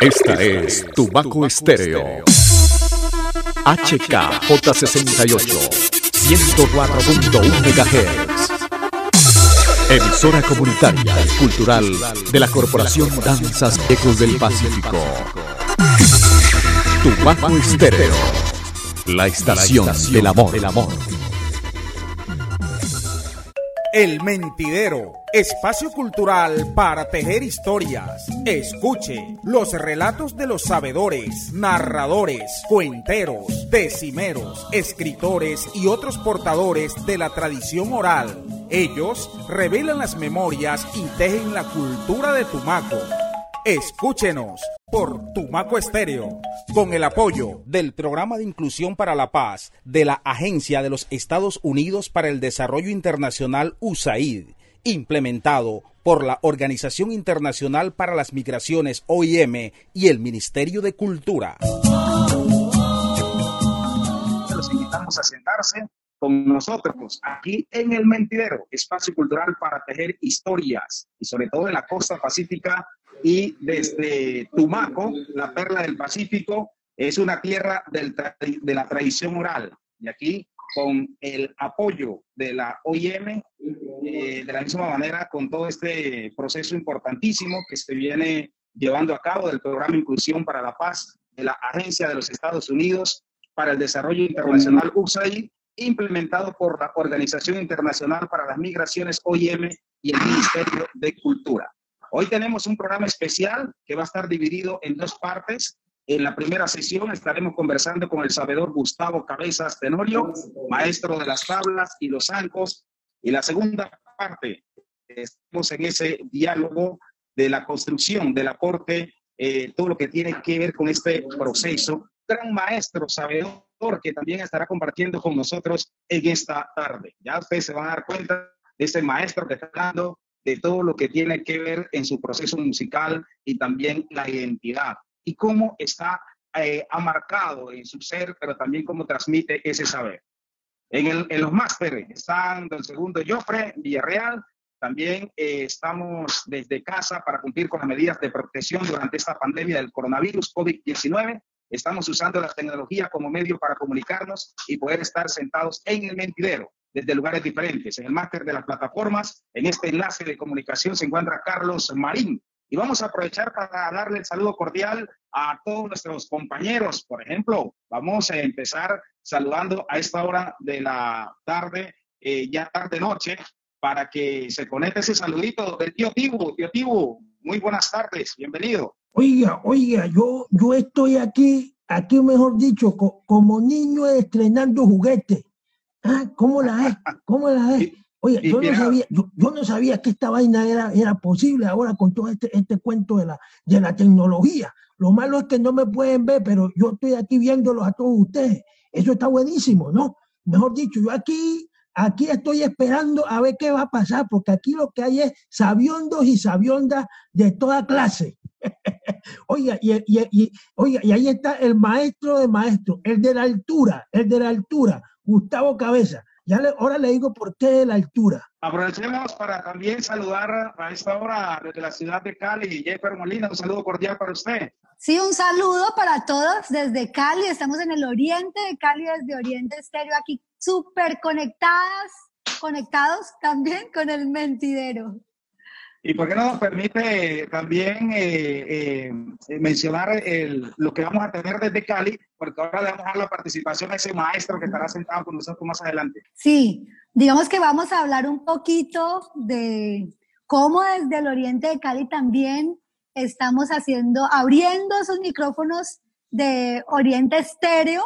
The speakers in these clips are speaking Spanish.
Esta es Tubaco Estéreo. HKJ68, 104.1 MHz. Emisora comunitaria y cultural de la Corporación Danzas Ecos del Pacífico. Tubaco Estéreo, la estación del amor. El Mentidero, espacio cultural para tejer historias. Escuche los relatos de los sabedores, narradores, cuenteros, decimeros, escritores y otros portadores de la tradición oral. Ellos revelan las memorias y tejen la cultura de Tumaco. Escúchenos por Tumaco Estéreo, con el apoyo del Programa de Inclusión para la Paz de la Agencia de los Estados Unidos para el Desarrollo Internacional USAID, implementado por la Organización Internacional para las Migraciones OIM y el Ministerio de Cultura. Los invitamos a sentarse con nosotros aquí en El Mentidero, espacio cultural para tejer historias y sobre todo en la costa pacífica y desde Tumaco, la perla del Pacífico, es una tierra de la tradición oral. Y aquí, con el apoyo de la OIM, eh, de la misma manera, con todo este proceso importantísimo que se viene llevando a cabo del programa Inclusión para la Paz de la Agencia de los Estados Unidos para el Desarrollo Internacional USAID, implementado por la Organización Internacional para las Migraciones OIM y el Ministerio de Cultura. Hoy tenemos un programa especial que va a estar dividido en dos partes. En la primera sesión estaremos conversando con el sabedor Gustavo Cabezas Tenorio, maestro de las tablas y los zancos. Y la segunda parte, estamos en ese diálogo de la construcción del aporte, eh, todo lo que tiene que ver con este proceso. Gran maestro, sabedor, que también estará compartiendo con nosotros en esta tarde. Ya ustedes se van a dar cuenta de ese maestro que está hablando de todo lo que tiene que ver en su proceso musical y también la identidad y cómo está eh, amarcado en su ser, pero también cómo transmite ese saber. En, los másteres están el segundo Joffre Villarreal. También eh, estamos desde casa para cumplir con las medidas de protección durante esta pandemia del coronavirus COVID-19. Estamos usando la tecnología como medio para comunicarnos y poder estar sentados en el mentidero desde lugares diferentes. En el máster de las plataformas, en este enlace de comunicación se encuentra Carlos Marín. Y vamos a aprovechar para darle el saludo cordial a todos nuestros compañeros. Por ejemplo, vamos a empezar saludando a esta hora de la tarde, eh, ya tarde-noche, para que se conecte ese saludito del tío Tibu. Tío Tibu, muy buenas tardes, bienvenido. Oiga, oiga, yo, yo estoy aquí, aquí mejor dicho, como niño estrenando juguetes. Ah, ¿cómo la es? ¿Cómo la es? Oye, yo no, sabía, yo, no sabía que esta vaina era, era posible ahora con todo este, este cuento de la, de la tecnología. Lo malo es que no me pueden ver, pero yo estoy aquí viéndolos a todos ustedes. Eso está buenísimo, ¿no? Mejor dicho, yo aquí, aquí estoy esperando a ver qué va a pasar, porque aquí lo que hay es sabiondos y sabiondas de toda clase. oiga, y, y, oiga, y ahí está el maestro de maestro, el de la altura, el de la altura. Gustavo Cabeza. Ya le, ahora le digo por qué de la altura. Aprovechemos para también saludar a esta hora desde la ciudad de Cali, Jeffer Molina, un saludo cordial para usted. Sí, un saludo para todos desde Cali. Estamos en el oriente de Cali, desde Oriente Estéreo, aquí súper conectadas, conectados también con el mentidero. ¿Y por qué no nos permite también eh, eh, mencionar lo que vamos a tener desde Cali? Porque ahora le vamos a dar la participación a ese maestro que estará sentado con nosotros más adelante. Sí, digamos que vamos a hablar un poquito de cómo desde el oriente de Cali también estamos haciendo, abriendo esos micrófonos de Oriente Estéreo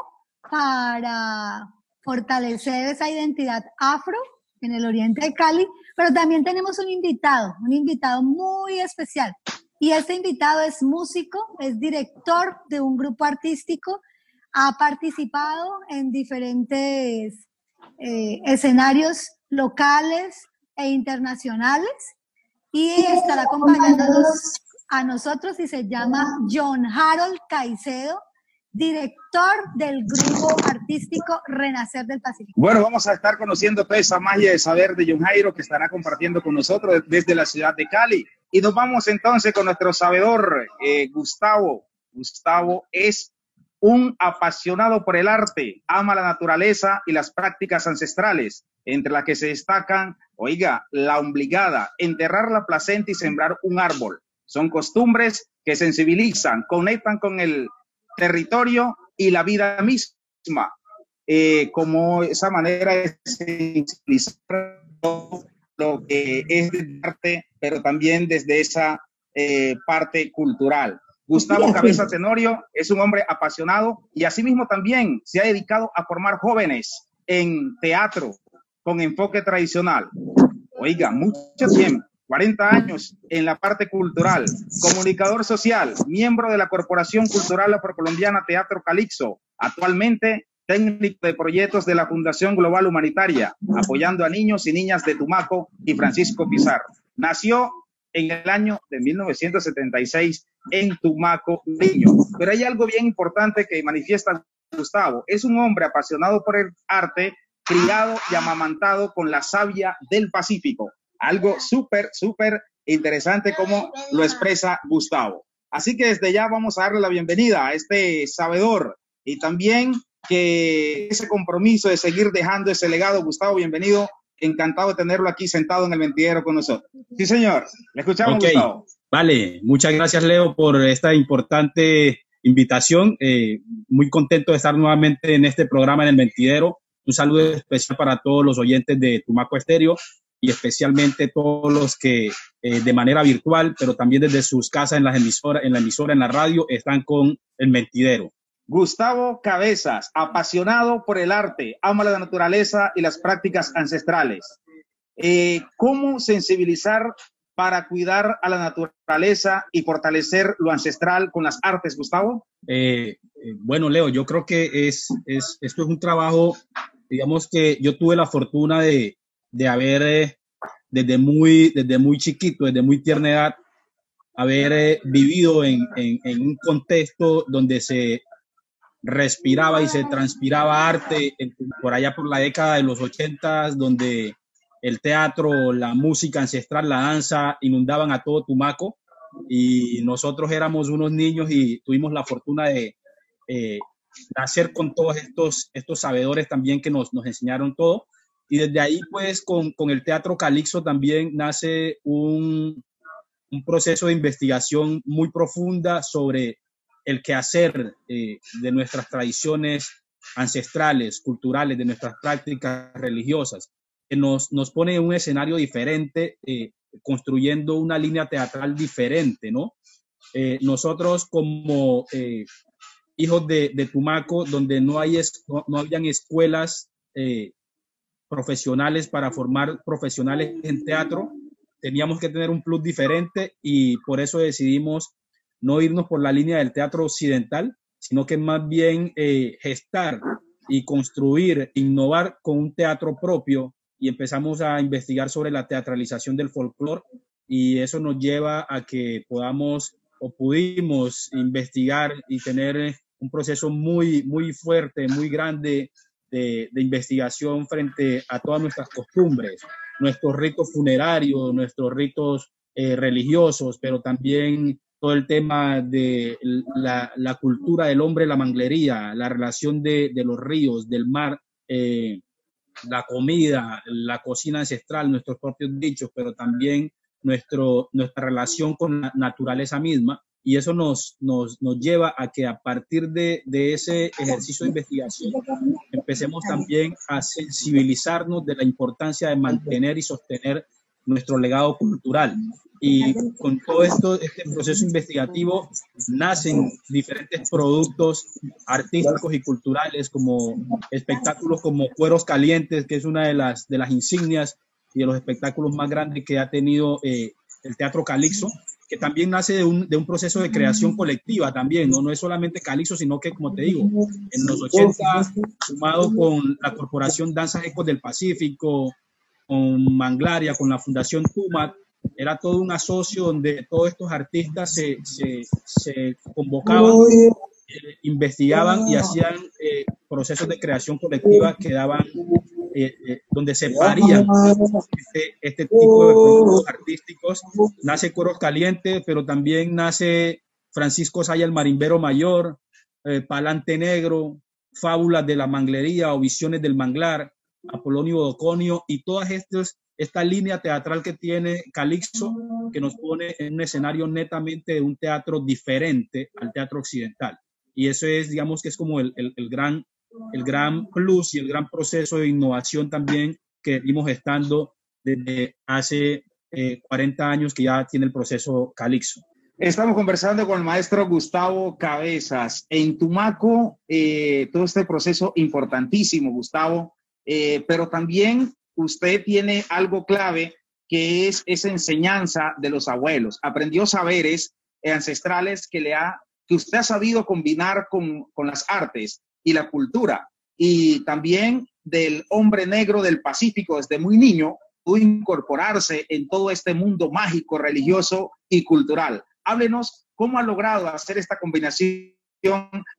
para fortalecer esa identidad afro en el oriente de Cali pero también tenemos un invitado, un invitado muy especial. Y este invitado es músico, es director de un grupo artístico, ha participado en diferentes eh, escenarios locales e internacionales y estará acompañándonos a nosotros y se llama John Harold Caicedo. director del grupo artístico Renacer del Pacífico. Bueno, vamos a estar conociendo toda esa magia de saber de John Jairo que estará compartiendo con nosotros desde la ciudad de Cali. Y nos vamos entonces con nuestro sabedor, eh, Gustavo. Gustavo es un apasionado por el arte, ama la naturaleza y las prácticas ancestrales, entre las que se destacan, oiga, la ombligada, enterrar la placenta y sembrar un árbol. Son costumbres que sensibilizan, conectan con el territorio y la vida misma, eh, como esa manera de sensibilizar lo que es de arte, pero también desde esa eh, parte cultural. Gustavo Cabeza Tenorio es un hombre apasionado y asimismo también se ha dedicado a formar jóvenes en teatro con enfoque tradicional. Oiga, mucho tiempo, 40 años en la parte cultural, comunicador social, miembro de la Corporación Cultural Afrocolombiana Teatro Calixo, actualmente técnico de proyectos de la Fundación Global Humanitaria, apoyando a niños y niñas de Tumaco y Francisco Pizarro. Nació en el año de 1976 en Tumaco, Niño. Pero hay algo bien importante que manifiesta Gustavo. Es un hombre apasionado por el arte, criado y amamantado con la savia del Pacífico. Algo súper, súper interesante como lo expresa Gustavo. Así que desde ya vamos a darle la bienvenida a este sabedor y también que ese compromiso de seguir dejando ese legado. Gustavo, bienvenido encantado de tenerlo aquí sentado en el mentidero con nosotros. Sí, señor. Le escuchamos, Gustavo. Vale, muchas gracias, Leo, por esta importante invitación. Eh, muy contento de estar nuevamente en este programa en el mentidero. Un saludo especial para todos los oyentes de Tumaco Estéreo y especialmente todos los que eh, de manera virtual, pero también desde sus casas en, las emisoras, en la emisora, en la radio, están con el mentidero. Gustavo Cabezas, apasionado por el arte, ama la naturaleza y las prácticas ancestrales. Eh, ¿Cómo sensibilizar para cuidar a la naturaleza y fortalecer lo ancestral con las artes, Gustavo? Eh, eh, bueno, Leo, yo creo que es, es, esto es un trabajo, digamos que yo tuve la fortuna de, de haber desde, muy, desde muy chiquito, desde muy tierna edad, haber vivido en, en, en, un contexto donde se respiraba y se transpiraba arte por allá por la década de los ochentas, donde el teatro, la música ancestral, la danza inundaban a todo Tumaco y nosotros éramos unos niños y tuvimos la fortuna de eh, nacer con todos estos, estos sabedores también que nos, nos enseñaron todo. Y desde ahí, pues, con, con el Teatro Calixto también nace un, un proceso de investigación muy profunda sobre el quehacer eh, de nuestras tradiciones ancestrales, culturales, de nuestras prácticas religiosas, que nos, nos pone en un escenario diferente, eh, construyendo una línea teatral diferente, ¿no? Eh, nosotros como hijos de, de, Tumaco, donde no, hay no habían escuelas profesionales para formar profesionales en teatro, teníamos que tener un plus diferente y por eso decidimos no irnos por la línea del teatro occidental, sino que más bien eh, gestar y construir, innovar con un teatro propio y empezamos a investigar sobre la teatralización del folclore y eso nos lleva a que podamos o pudimos investigar y tener un proceso muy, muy fuerte, muy grande de, investigación frente a todas nuestras costumbres, nuestros ritos funerarios, nuestros ritos eh, religiosos, pero también todo el tema de la, cultura del hombre, la manglería, la relación de, los ríos, del mar, eh, la comida, la cocina ancestral, nuestros propios dichos, pero también nuestro, nuestra relación con la naturaleza misma. Y eso nos, nos, nos lleva a que a partir de, de ese ejercicio de investigación empecemos también a sensibilizarnos de la importancia de mantener y sostener nuestro legado cultural. Y con todo esto, este proceso investigativo, nacen diferentes productos artísticos y culturales, como espectáculos como Cueros Calientes, que es una de las, de las insignias y de los espectáculos más grandes que ha tenido eh, el Teatro Calixto, que también nace de un, de un, proceso de creación colectiva también, ¿no? no es solamente Calixto, sino que, como te digo, en los 80, sumado con la Corporación Danzas Ecos del Pacífico, con Manglaria, con la Fundación Tumat, era todo un asocio donde todos estos artistas se, se, se convocaban eh, investigaban y hacían eh, procesos de creación colectiva que daban, donde se parían este, este, tipo de productos artísticos. Nace Coros Caliente, pero también nace Francisco Saya, el marimbero mayor, Palante Negro, Fábulas de la Manglería o Visiones del Manglar, Apolonio Doconio y todas estas esta línea teatral que tiene Calixto, que nos pone en un escenario netamente de un teatro diferente al teatro occidental. Y eso es, digamos, que es como el, el, gran, el gran plus y el gran proceso de innovación también que vimos estando desde hace 40 eh, años que ya tiene el proceso Calixto. Estamos conversando con el maestro Gustavo Cabezas. En Tumaco, eh, todo este proceso importantísimo, Gustavo, eh, pero también usted tiene algo clave que es esa enseñanza de los abuelos. Aprendió saberes ancestrales que, le ha, que usted ha sabido combinar con, con las artes y la cultura. Y también del hombre negro del Pacífico desde muy niño pudo incorporarse en todo este mundo mágico, religioso y cultural. Háblenos cómo ha logrado hacer esta combinación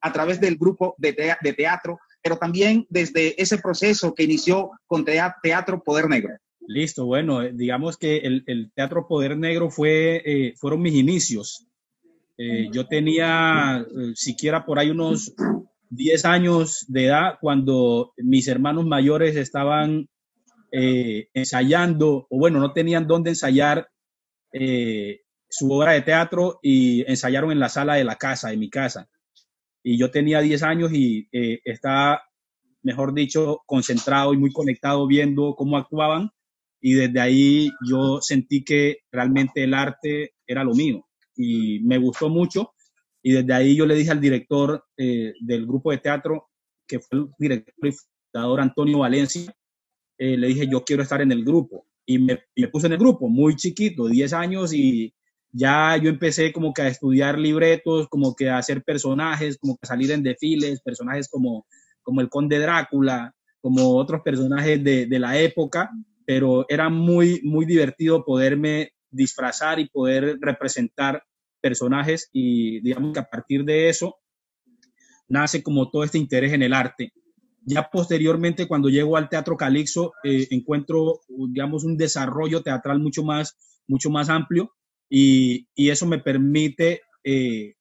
a través del grupo de, teatro pero también desde ese proceso que inició con Teatro Poder Negro. Listo, bueno, eh, digamos que el, Teatro Poder Negro fue, eh, fueron mis inicios. Eh, yo tenía siquiera por ahí unos 10 años de edad cuando mis hermanos mayores estaban ensayando, o bueno, no tenían dónde ensayar su obra de teatro y ensayaron en la sala de la casa, de mi casa y yo tenía 10 años y eh, estaba, mejor dicho, concentrado y muy conectado viendo cómo actuaban y desde ahí yo sentí que realmente el arte era lo mío y me gustó mucho y desde ahí yo le dije al director eh, del grupo de teatro, que fue el director y fundador Antonio Valencia, eh, le dije yo quiero estar en el grupo y me, y me puse en el grupo, muy chiquito, 10 años y ya yo empecé como que a estudiar libretos, como que a hacer personajes, como que a salir en desfiles, personajes como, como el conde Drácula, como otros personajes de, de la época, pero era muy, muy divertido poderme disfrazar y poder representar personajes y digamos que a partir de eso nace como todo este interés en el arte. Ya posteriormente, cuando llego al Teatro Calixto, eh, encuentro, digamos, un desarrollo teatral mucho más, mucho más amplio y, eso me permite eh,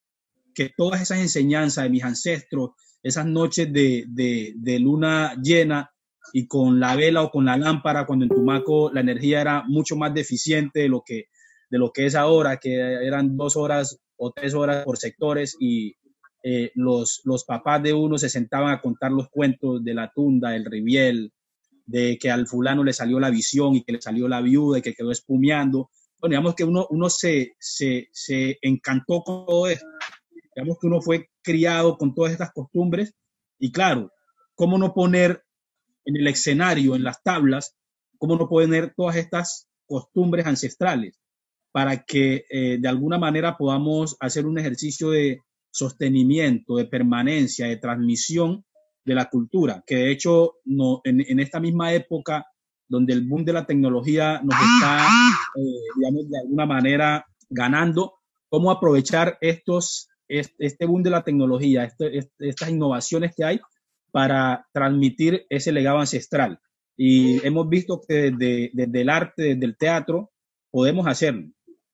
que todas esas enseñanzas de mis ancestros, esas noches de, luna llena y con la vela o con la lámpara, cuando en Tumaco la energía era mucho más deficiente de lo que, de lo que es ahora, que eran dos horas o tres horas por sectores y eh, los, los papás de uno se sentaban a contar los cuentos de la tunda, del riviel, de que al fulano le salió la visión y que le salió la viuda y que quedó espumeando bueno, digamos que uno, uno se, se, se encantó con todo esto. Digamos que uno fue criado con todas estas costumbres y claro, ¿cómo no poner en el escenario, en las tablas, cómo no poner todas estas costumbres ancestrales para que eh, de alguna manera podamos hacer un ejercicio de sostenimiento, de permanencia, de transmisión de la cultura, que de hecho no, en, en esta misma época donde el boom de la tecnología nos está, eh, digamos, de alguna manera ganando, cómo aprovechar estos, este boom de la tecnología, este, estas innovaciones que hay para transmitir ese legado ancestral. Y hemos visto que desde, el arte, desde el teatro, podemos hacerlo.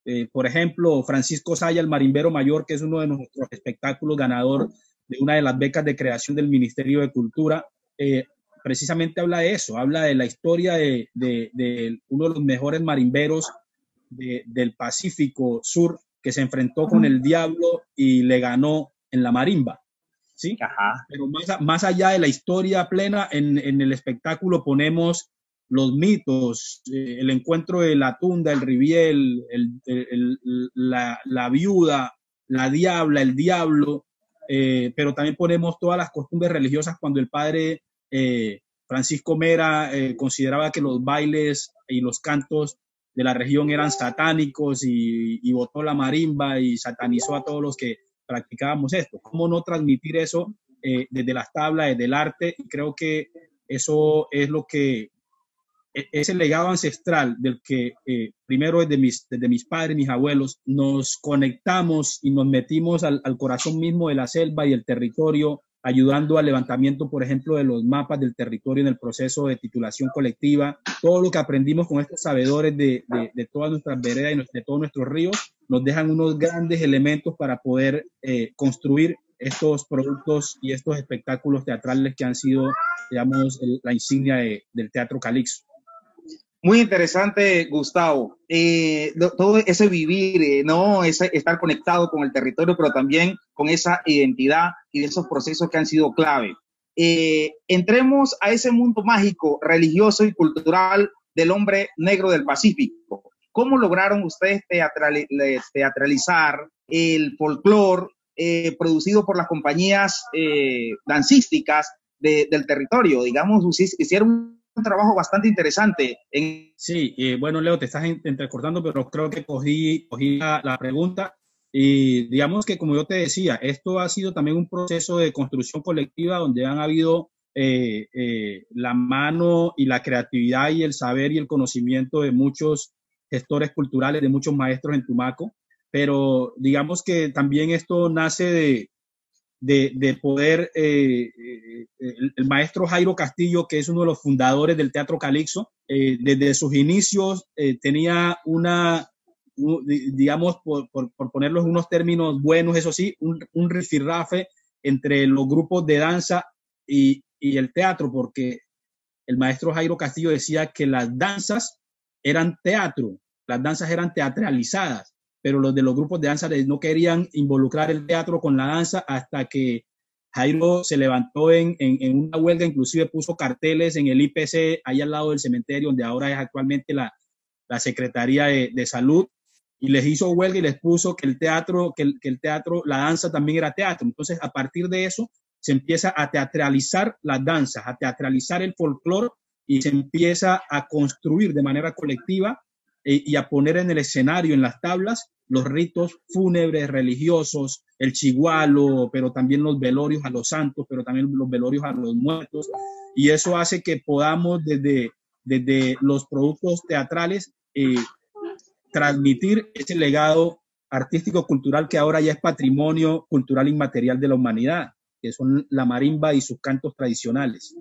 Eh, por ejemplo, Francisco Saya, el marimbero mayor, que es uno de nuestros espectáculos ganador de una de las becas de creación del Ministerio de Cultura, eh, precisamente habla de eso, habla de la historia de, uno de los mejores marimberos del Pacífico Sur que se enfrentó con el diablo y le ganó en la marimba. ¿sí? Pero más, allá de la historia plena, en, el espectáculo ponemos los mitos, eh, el encuentro de la tunda, el riviel, la, viuda, la diabla, el diablo, eh, pero también ponemos todas las costumbres religiosas cuando el padre eh, Francisco Mera eh, consideraba que los bailes y los cantos de la región eran satánicos y, y votó la marimba y satanizó a todos los que practicábamos esto. ¿Cómo no transmitir eso eh, desde las tablas, desde el arte? Creo que eso es lo que e, ese legado ancestral del que eh, primero desde mis, desde mis padres, mis abuelos, nos conectamos y nos metimos al, corazón mismo de la selva y el territorio, ayudando al levantamiento, por ejemplo, de los mapas del territorio en el proceso de titulación colectiva. Todo lo que aprendimos con estos sabedores de, todas nuestras veredas y de todos nuestros ríos nos dejan unos grandes elementos para poder eh, construir estos productos y estos espectáculos teatrales que han sido, digamos, la insignia del Teatro Calixto. Muy interesante, Gustavo. Eh, todo ese vivir, eh, ¿no? Ese estar conectado con el territorio, pero también con esa identidad y esos procesos que han sido clave. Eh, entremos a ese mundo mágico, religioso y cultural del hombre negro del Pacífico. ¿Cómo lograron ustedes teatralizar el folclore producido por las compañías dancísticas del territorio? Digamos, hicieron un trabajo bastante interesante. En... Sí, eh, bueno, Leo, te estás entrecortando, pero creo que cogí, cogí la, pregunta. Y digamos que, como yo te decía, esto ha sido también un proceso de construcción colectiva donde han habido eh, eh, la mano y la creatividad y el saber y el conocimiento de muchos gestores culturales, de muchos maestros en Tumaco. Pero digamos que también esto nace de, de, poder, eh, eh, el, maestro Jairo Castillo, que es uno de los fundadores del Teatro Calixo, eh, desde sus inicios tenía una, digamos, por, por, ponerlos en unos términos buenos, eso sí, un, un rifirrafe entre los grupos de danza y, y el teatro, porque el maestro Jairo Castillo decía que las danzas eran teatro, las danzas eran teatralizadas pero los de los grupos de danza no querían involucrar el teatro con la danza hasta que Jairo se levantó en, en, una huelga, inclusive puso carteles en el IPC, ahí al lado del cementerio, donde ahora es actualmente la, la Secretaría de, de, Salud, y les hizo huelga y les puso que el teatro, que el, que el teatro, la danza también era teatro. Entonces, a partir de eso, se empieza a teatralizar las danzas, a teatralizar el folclore y se empieza a construir de manera colectiva eh, y a poner en el escenario, en las tablas, los ritos fúnebres religiosos, el chigualo, pero también los velorios a los santos, pero también los velorios a los muertos. Y eso hace que podamos desde, desde los productos teatrales eh, transmitir ese legado artístico cultural que ahora ya es patrimonio cultural inmaterial de la humanidad, que son la marimba y sus cantos tradicionales.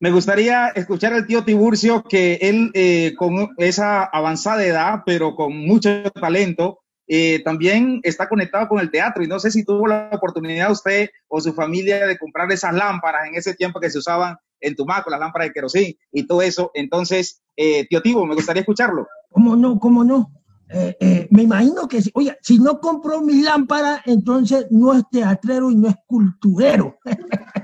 Me gustaría escuchar al tío Tiburcio, que él eh, con esa avanzada edad, pero con mucho talento, eh, también está conectado con el teatro. Y no sé si tuvo la oportunidad usted o su familia de comprar esas lámparas en ese tiempo que se usaban en Tumaco, las lámparas de querosín y todo eso. Entonces, eh, tío Tibo, me gustaría escucharlo. ¿Cómo no? ¿Cómo no? me imagino que, oye, si no compró mi lámpara, entonces no es teatrero y no es culturero.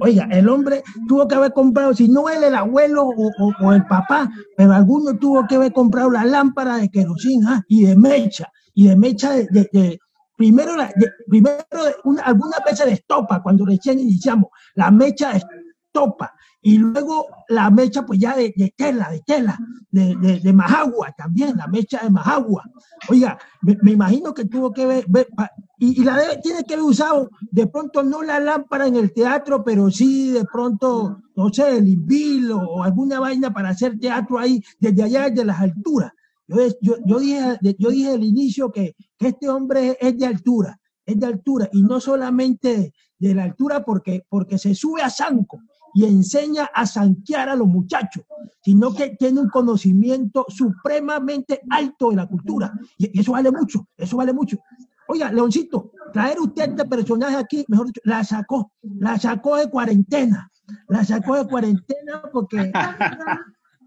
Oiga, el hombre tuvo que haber comprado, si no él, el abuelo o, el papá, pero alguno tuvo que haber comprado la lámpara de querosina ¿ah? y de mecha, y de mecha de, primero, primero una, algunas veces de estopa, cuando recién iniciamos, la mecha de estopa, y luego la mecha, pues ya de, tela, de tela, de, de, de, majagua también, la mecha de majagua. Oiga, me, imagino que tuvo que ver, y, la tiene que haber usado, de pronto no la lámpara en el teatro, pero sí de pronto, no sé, el invilo o alguna vaina para hacer teatro ahí, desde allá, desde las alturas. Yo, yo, yo dije, yo dije al inicio que, que este hombre es de altura, es de altura, y no solamente de la altura porque, porque se sube a Sanco, y enseña a sanquear a los muchachos, sino que tiene un conocimiento supremamente alto de la cultura. Y eso vale mucho, eso vale mucho. Oiga, Leoncito, traer usted este personaje aquí, mejor dicho, la sacó, la sacó de cuarentena, la sacó de cuarentena porque,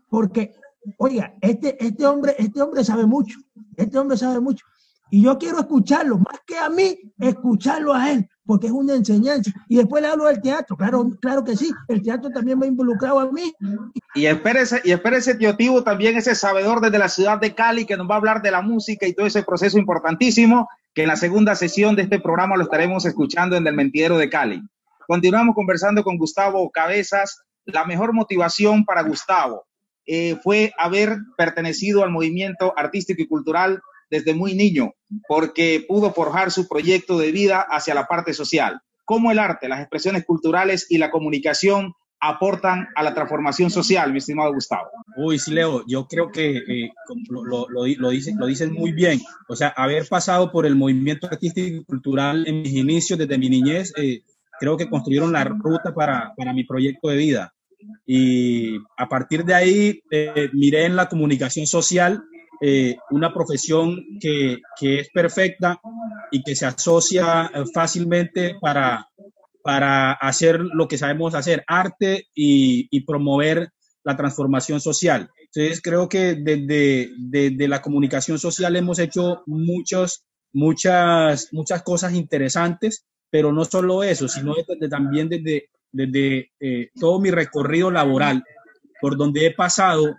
porque, oiga, este, este hombre, este hombre sabe mucho, este hombre sabe mucho. Y yo quiero escucharlo, más que a mí, escucharlo a él, porque es una enseñanza. Y después le hablo del teatro, claro, claro que sí, el teatro también me ha involucrado a mí. Y espérese, y espérese, tío Tivo, también ese sabedor desde la ciudad de Cali que nos va a hablar de la música y todo ese proceso importantísimo, que en la segunda sesión de este programa lo estaremos escuchando en el Mentidero de Cali. Continuamos conversando con Gustavo Cabezas. La mejor motivación para Gustavo eh, fue haber pertenecido al movimiento artístico y cultural desde muy niño, porque pudo forjar su proyecto de vida hacia la parte social. Cómo el arte, las expresiones culturales y la comunicación aportan a la transformación social, mi estimado Gustavo? Uy, sí, Leo, yo creo que eh, lo, lo, lo, dicen, lo dicen muy bien. O sea, haber pasado por el movimiento artístico y cultural en mis inicios, desde mi niñez, eh, creo que construyeron la ruta para, para, mi proyecto de vida. Y a partir de ahí, eh, miré en la comunicación social eh, una profesión que, que, es perfecta y que se asocia fácilmente para, para hacer lo que sabemos hacer, arte y, y promover la transformación social. Entonces, creo que desde, desde, la comunicación social hemos hecho muchos, muchas, muchas cosas interesantes, pero no solo eso, sino desde, también desde, desde eh, todo mi recorrido laboral, por donde he pasado,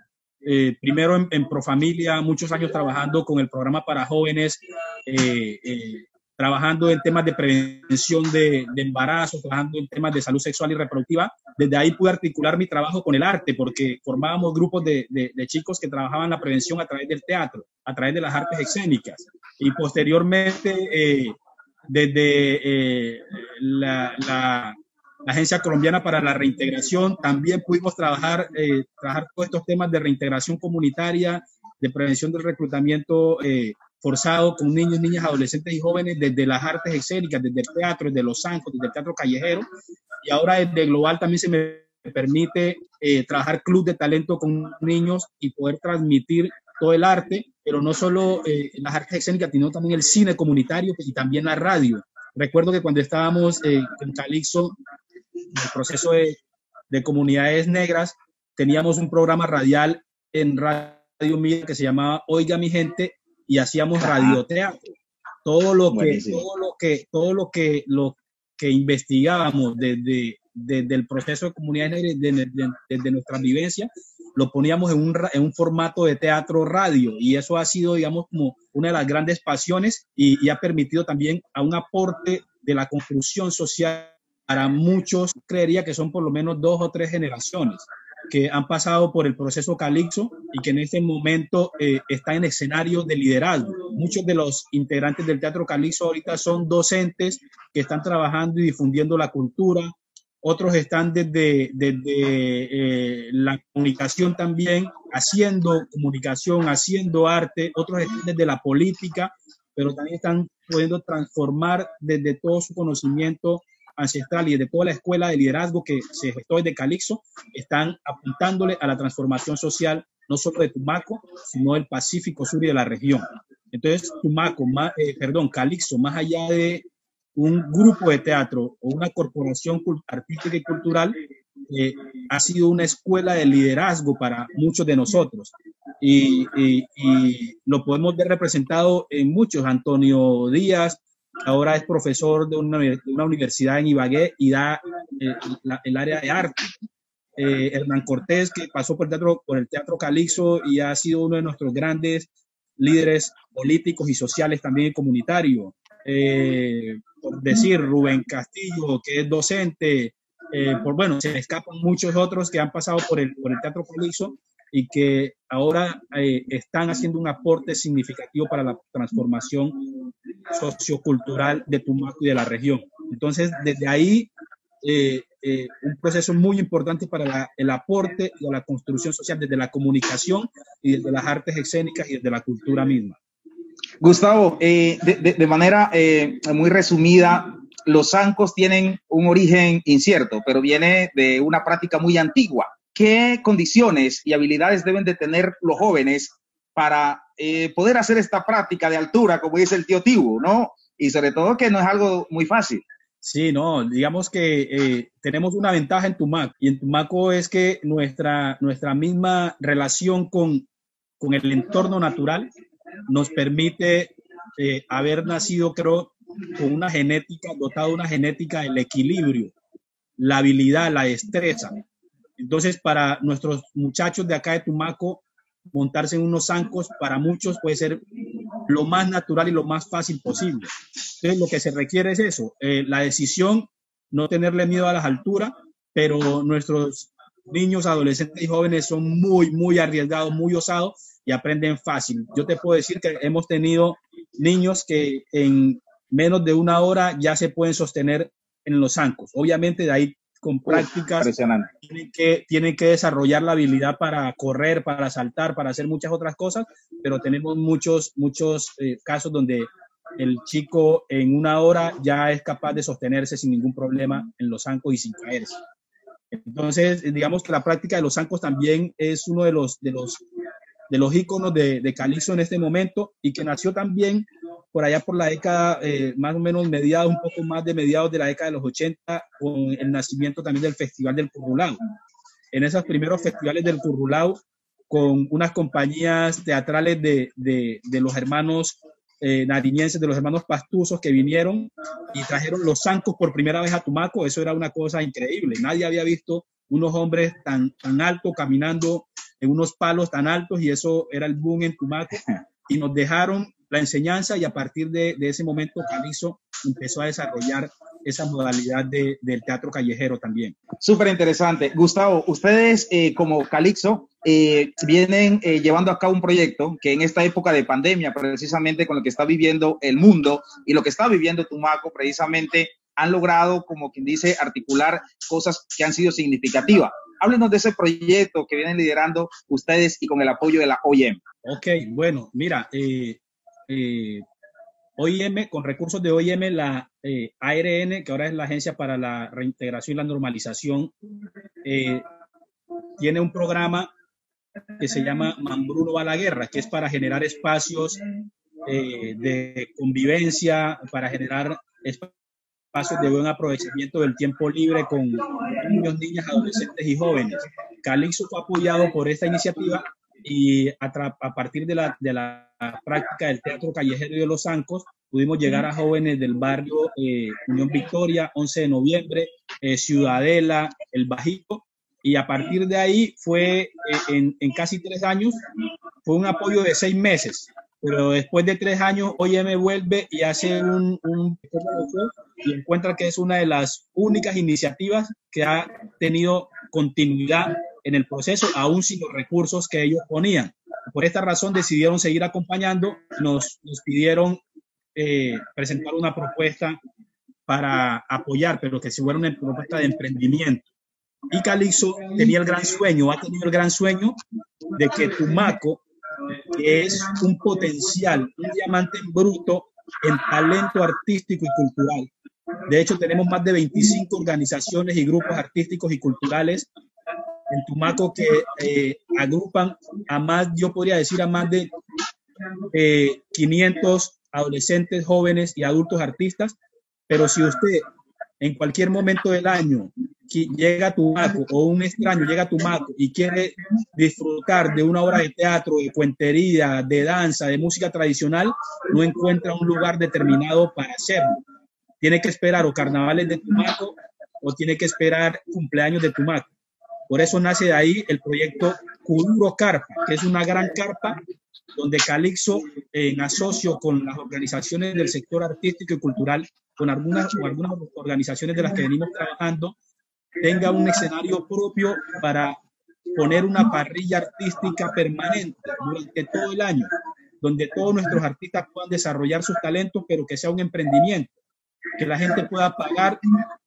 eh, primero en, en, Profamilia, muchos años trabajando con el programa para jóvenes, eh, eh trabajando en temas de prevención de, de, embarazo, trabajando en temas de salud sexual y reproductiva. Desde ahí pude articular mi trabajo con el arte, porque formábamos grupos de, chicos que trabajaban la prevención a través del teatro, a través de las artes escénicas. Y posteriormente, desde la, la, Agencia Colombiana para la Reintegración, también pudimos trabajar, eh, trabajar todos estos temas de reintegración comunitaria, de prevención del reclutamiento eh, forzado con niños, niñas, adolescentes y jóvenes desde las artes escénicas, desde el teatro, desde los zancos, desde el teatro callejero. Y ahora desde Global también se me permite eh, trabajar club de talento con niños y poder transmitir todo el arte, pero no solo eh, las artes escénicas, sino también el cine comunitario y también la radio. Recuerdo que cuando estábamos eh, en Calixto, en el proceso de, de comunidades negras, teníamos un programa radial en Radio Mía que se llamaba Oiga mi gente y hacíamos radioteatro. Todo lo que, todo lo que, todo lo que, lo que investigábamos desde, desde el proceso de comunidades desde, desde, desde nuestra vivencia, lo poníamos en un, en un, formato de teatro radio. Y eso ha sido, digamos, como una de las grandes pasiones y, y ha permitido también a un aporte de la construcción social para muchos, creería que son por lo menos dos o tres generaciones que han pasado por el proceso Calixto y que en este momento eh, están en escenario de liderazgo. Muchos de los integrantes del Teatro Calixto ahorita son docentes que están trabajando y difundiendo la cultura. Otros están desde, desde eh, la comunicación también, haciendo comunicación, haciendo arte. Otros están desde la política, pero también están pudiendo transformar desde todo su conocimiento ancestral y de toda la escuela de liderazgo que se gestó desde Calixto están apuntándole a la transformación social no solo de Tumaco, sino del Pacífico Sur y de la región. Entonces, Tumaco, más, eh, perdón, Calixto, más allá de un grupo de teatro o una corporación artística y cultural, eh, ha sido una escuela de liderazgo para muchos de nosotros. Y, y, y, lo podemos ver representado en muchos. Antonio Díaz, ahora es profesor de una, de una universidad en Ibagué y da eh, la, el área de arte. Eh, Hernán Cortés, que pasó por el, teatro, por el Teatro Calixto y ha sido uno de nuestros grandes líderes políticos y sociales también comunitario. Eh, por decir, Rubén Castillo, que es docente, eh, por bueno, se escapan muchos otros que han pasado por el, por el Teatro Calixto y que ahora eh, están haciendo un aporte significativo para la transformación sociocultural de Tumaco y de la región. Entonces, desde ahí, eh, eh, un proceso muy importante para la, el aporte de la construcción social desde la comunicación y desde las artes escénicas y desde la cultura misma. Gustavo, eh, de, de, de, manera eh, muy resumida, los zancos tienen un origen incierto, pero viene de una práctica muy antigua. ¿Qué condiciones y habilidades deben de tener los jóvenes para eh, poder hacer esta práctica de altura, como dice el tío Tibu, ¿no? Y sobre todo que no es algo muy fácil. Sí, no, digamos que eh, tenemos una ventaja en Tumaco y en Tumaco es que nuestra, nuestra misma relación con, con el entorno natural nos permite eh, haber nacido, creo, con una genética, dotado de una genética del equilibrio, la habilidad, la destreza. Entonces, para nuestros muchachos de acá de Tumaco, montarse en unos zancos para muchos puede ser lo más natural y lo más fácil posible. Entonces, lo que se requiere es eso, eh, la decisión, no tenerle miedo a las alturas, pero nuestros niños, adolescentes y jóvenes son muy, muy arriesgados, muy osados y aprenden fácil. Yo te puedo decir que hemos tenido niños que en menos de una hora ya se pueden sostener en los zancos. Obviamente de ahí con prácticas. Tienen que, tienen que desarrollar la habilidad para correr, para saltar, para hacer muchas otras cosas, pero tenemos muchos, muchos eh, casos donde el chico en una hora ya es capaz de sostenerse sin ningún problema en los zancos y sin caerse. Entonces, digamos que la práctica de los zancos también es uno de los, de los, de los íconos de, de Calixto en este momento y que nació también por allá por la década, eh, más o menos mediados, un poco más de mediados de la década de los 80, con el nacimiento también del Festival del Currulao. En esos primeros festivales del Currulao, con unas compañías teatrales de, de, de los hermanos eh, nariñenses, de los hermanos pastuzos que vinieron y trajeron los zancos por primera vez a Tumaco, eso era una cosa increíble. Nadie había visto unos hombres tan, tan altos caminando en unos palos tan altos y eso era el boom en Tumaco. Y nos dejaron la enseñanza y a partir de, ese momento Calizo empezó a desarrollar esa modalidad de, del teatro callejero también. Súper interesante. Gustavo, ustedes eh, como Calixo eh, vienen eh, llevando a cabo un proyecto que en esta época de pandemia, precisamente con lo que está viviendo el mundo y lo que está viviendo Tumaco, precisamente han logrado, como quien dice, articular cosas que han sido significativas. Háblenos de ese proyecto que vienen liderando ustedes y con el apoyo de la OIM. Ok, bueno, mira, eh, eh, OIM, con recursos de OIM, la eh, ARN, que ahora es la Agencia para la Reintegración y la Normalización, tiene un programa que se llama Mambruno va a la guerra, que es para generar espacios de convivencia, para generar espacios de buen aprovechamiento del tiempo libre con niños, niñas, adolescentes y jóvenes. Calixto fue apoyado por esta iniciativa y a, a partir de la, de la, práctica del teatro callejero de los zancos, pudimos llegar a jóvenes del barrio eh, Unión Victoria, 11 de noviembre, eh, Ciudadela, El Bajito, y a partir de ahí fue eh, en, en, casi tres años, fue un apoyo de seis meses, pero después de tres años, me vuelve y hace un, un y encuentra que es una de las únicas iniciativas que ha tenido continuidad en el proceso, aún sin los recursos que ellos ponían. Por esta razón decidieron seguir acompañando, nos, nos pidieron eh, presentar una propuesta para apoyar, pero que se fuera una propuesta de emprendimiento. Y Calixto tenía el gran sueño, ha tenido el gran sueño de que Tumaco, es un potencial, un diamante bruto en talento artístico y cultural. De hecho, tenemos más de 25 organizaciones y grupos artísticos y culturales en Tumaco que eh, agrupan a más, yo podría decir, a más de 500 eh, adolescentes, jóvenes y adultos artistas. Pero si usted en cualquier momento del año llega a Tumaco o un extraño llega a Tumaco y quiere disfrutar de una obra de teatro, de cuentería, de danza, de música tradicional, no encuentra un lugar determinado para hacerlo. Tiene que esperar o carnavales de Tumaco o tiene que esperar cumpleaños de Tumaco. Por eso nace de ahí el proyecto Kuduro Carpa, que es una gran carpa donde Calixo, en asocio con las organizaciones del sector artístico y cultural, con algunas o algunas organizaciones de las que venimos trabajando, tenga un escenario propio para poner una parrilla artística permanente durante todo el año, donde todos nuestros artistas puedan desarrollar sus talentos, pero que sea un emprendimiento, que la gente pueda pagar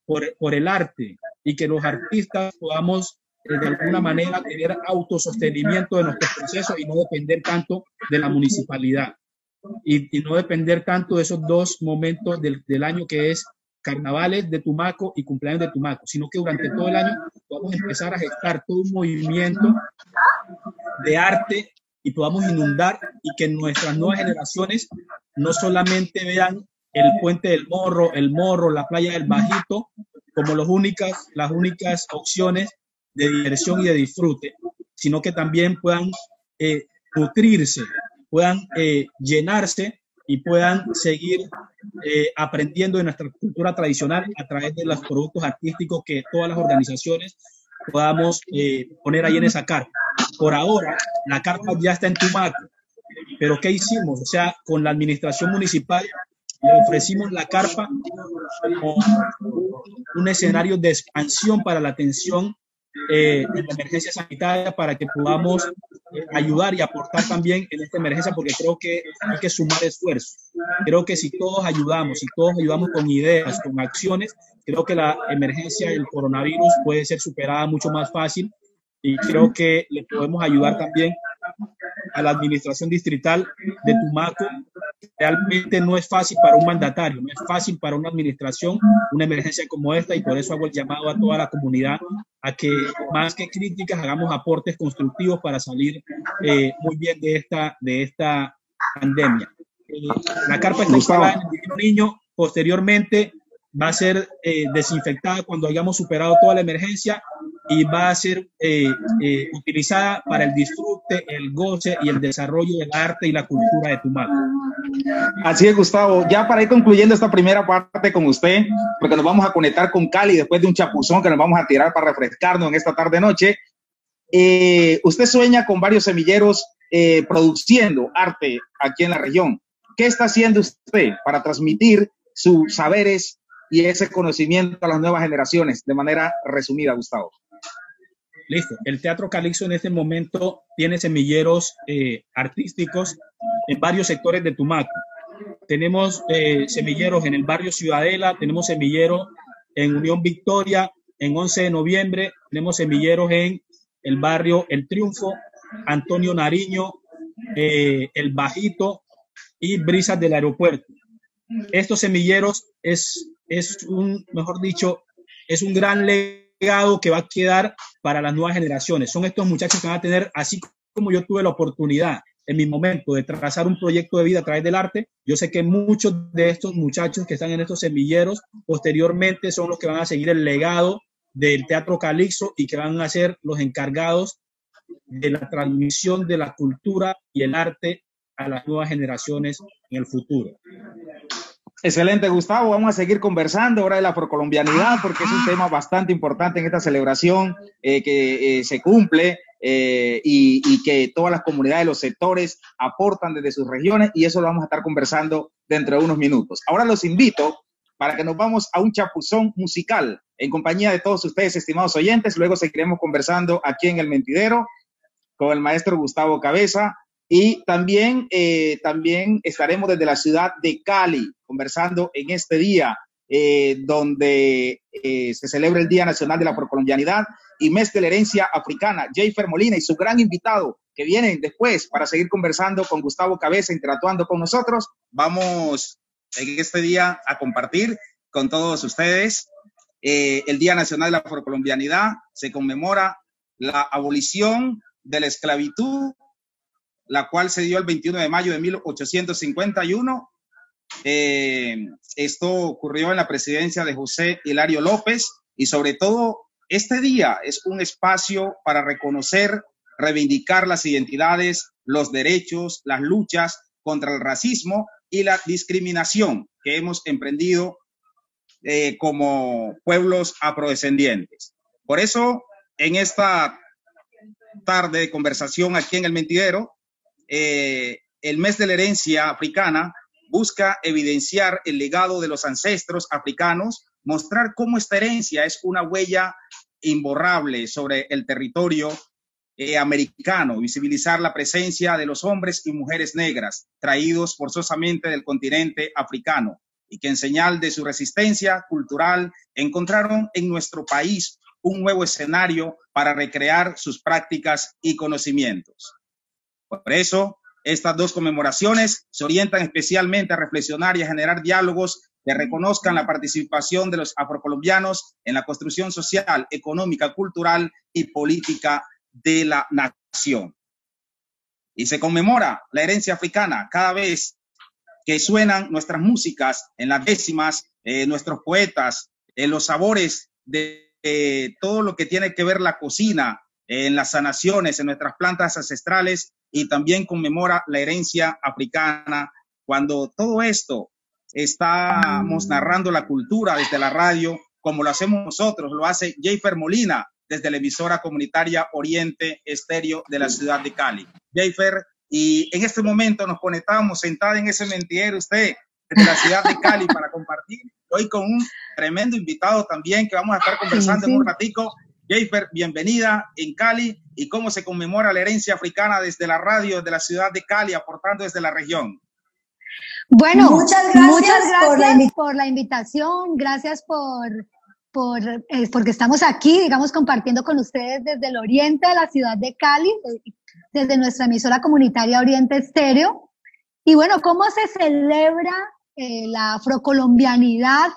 por, por el arte y que los artistas podamos eh, de alguna manera tener autosostenimiento de nuestros procesos y no depender tanto de la municipalidad. Y, y no depender tanto de esos dos momentos del, del, año que es carnavales de Tumaco y cumpleaños de Tumaco, sino que durante todo el año podamos empezar a gestar todo un movimiento de arte y podamos inundar y que nuestras nuevas generaciones no solamente vean el puente del Morro, el Morro, la playa del Bajito como los únicas, las únicas opciones de diversión y de disfrute, sino que también puedan eh, nutrirse, puedan eh, llenarse y puedan seguir eh, aprendiendo de nuestra cultura tradicional a través de los productos artísticos que todas las organizaciones podamos eh, poner ahí en esa carpa. Por ahora, la carpa ya está en Tumaco, pero ¿qué hicimos? O sea, con la administración municipal le ofrecimos la carpa como un escenario de expansión para la atención eh, en la emergencia sanitaria para que podamos eh, ayudar y aportar también en esta emergencia, porque creo que hay que sumar esfuerzos. Creo que si todos ayudamos, si todos ayudamos con ideas, con acciones, creo que la emergencia del coronavirus puede ser superada mucho más fácil y creo que le podemos ayudar también a la administración distrital de Tumaco. Realmente no es fácil para un mandatario, no es fácil para una administración una emergencia como esta y por eso hago el llamado a toda la comunidad a que más que críticas hagamos aportes constructivos para salir eh, muy bien de esta, de esta pandemia. Eh, la carpa está instalada en el niño, posteriormente va a ser eh, desinfectada cuando hayamos superado toda la emergencia y va a ser eh, eh, utilizada para el disfrute, el goce y el desarrollo del arte y la cultura de Tumaco. Así es, Gustavo. Ya para ir concluyendo esta primera parte con usted, porque nos vamos a conectar con Cali después de un chapuzón que nos vamos a tirar para refrescarnos en esta tarde-noche. Eh, usted sueña con varios semilleros produciendo arte aquí en la región. ¿Qué está haciendo usted para transmitir sus saberes y ese conocimiento a las nuevas generaciones de manera resumida, Gustavo? Listo. El Teatro Calixto en este momento tiene semilleros eh, artísticos en varios sectores de Tumaco. Tenemos eh, semilleros en el barrio Ciudadela, tenemos semilleros en Unión Victoria, en 11 de noviembre, tenemos semilleros en el barrio El Triunfo, Antonio Nariño, eh, El Bajito y Brisas del Aeropuerto. Estos semilleros es, es un, mejor dicho, es un gran legado que va a quedar para las nuevas generaciones. Son estos muchachos que van a tener, así como yo tuve la oportunidad en mi momento de trazar un proyecto de vida a través del arte, yo sé que muchos de estos muchachos que están en estos semilleros posteriormente son los que van a seguir el legado del Teatro Calixto y que van a ser los encargados de la transmisión de la cultura y el arte a las nuevas generaciones en el futuro. Excelente, Gustavo. Vamos a seguir conversando ahora de la afrocolombianidad porque es un tema bastante importante en esta celebración eh, que eh, se cumple eh, y, y, que todas las comunidades, los sectores aportan desde sus regiones y eso lo vamos a estar conversando dentro de unos minutos. Ahora los invito para que nos vamos a un chapuzón musical en compañía de todos ustedes, estimados oyentes. Luego seguiremos conversando aquí en el Mentidero con el maestro Gustavo Cabeza y también, eh, también estaremos desde la ciudad de Cali conversando en este día, eh, donde eh, se celebra el Día Nacional de la Afrocolombianidad y mes de la herencia africana. Jayfer Molina y su gran invitado que vienen después para seguir conversando con Gustavo Cabeza, interactuando con nosotros. Vamos en este día a compartir con todos ustedes el Día Nacional de la Afrocolombianidad. Se conmemora la abolición de la esclavitud la cual se dio el 21 de mayo de 1851. Eh, esto ocurrió en la presidencia de José Hilario López y sobre todo este día es un espacio para reconocer, reivindicar las identidades, los derechos, las luchas contra el racismo y la discriminación que hemos emprendido eh, como pueblos afrodescendientes. Por eso, en esta tarde de conversación aquí en el Mentidero, eh, el mes de la herencia africana busca evidenciar el legado de los ancestros africanos, mostrar cómo esta herencia es una huella imborrable sobre el territorio eh, americano, visibilizar la presencia de los hombres y mujeres negras traídos forzosamente del continente africano y que en señal de su resistencia cultural encontraron en nuestro país un nuevo escenario para recrear sus prácticas y conocimientos. Por eso, estas dos conmemoraciones se orientan especialmente a reflexionar y a generar diálogos que reconozcan la participación de los afrocolombianos en la construcción social, económica, cultural y política de la nación. Y se conmemora la herencia africana cada vez que suenan nuestras músicas en las décimas, eh, nuestros poetas, en los sabores de eh, todo lo que tiene que ver la cocina, en las sanaciones, en nuestras plantas ancestrales y también conmemora la herencia africana. Cuando todo esto estamos narrando la cultura desde la radio, como lo hacemos nosotros, lo hace Jayfer Molina desde la emisora comunitaria Oriente Estéreo de la ciudad de Cali. Jayfer, y en este momento nos conectamos sentada en ese mentidero usted desde la ciudad de Cali para compartir hoy con un tremendo invitado también que vamos a estar conversando en un ratico Jafer, bienvenida en Cali y cómo se conmemora la herencia africana desde la radio de la ciudad de Cali, aportando desde la región. Bueno, muchas gracias, por, la invitación, gracias por, por eh, porque estamos aquí, digamos, compartiendo con ustedes desde el oriente de la ciudad de Cali, desde nuestra emisora comunitaria Oriente Estéreo. Y bueno, ¿cómo se celebra eh, la afrocolombianidad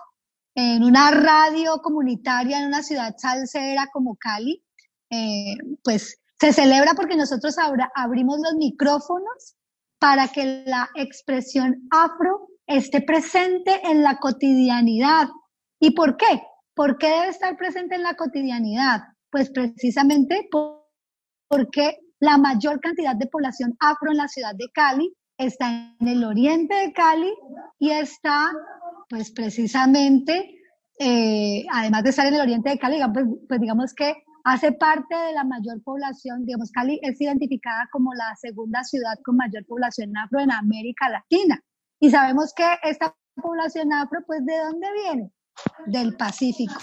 en una radio comunitaria en una ciudad salsera como Cali? Eh, pues se celebra porque nosotros abrimos los micrófonos para que la expresión afro esté presente en la cotidianidad. ¿Y por qué? ¿Por qué debe estar presente en la cotidianidad? Pues precisamente porque la mayor cantidad de población afro en la ciudad de Cali está en el oriente de Cali y está, pues precisamente, eh, además de estar en el oriente de Cali, pues, pues digamos que hace parte de la mayor población, digamos, Cali es identificada como la segunda ciudad con mayor población afro en América Latina. Y sabemos que esta población afro, pues, ¿de dónde viene? Del Pacífico.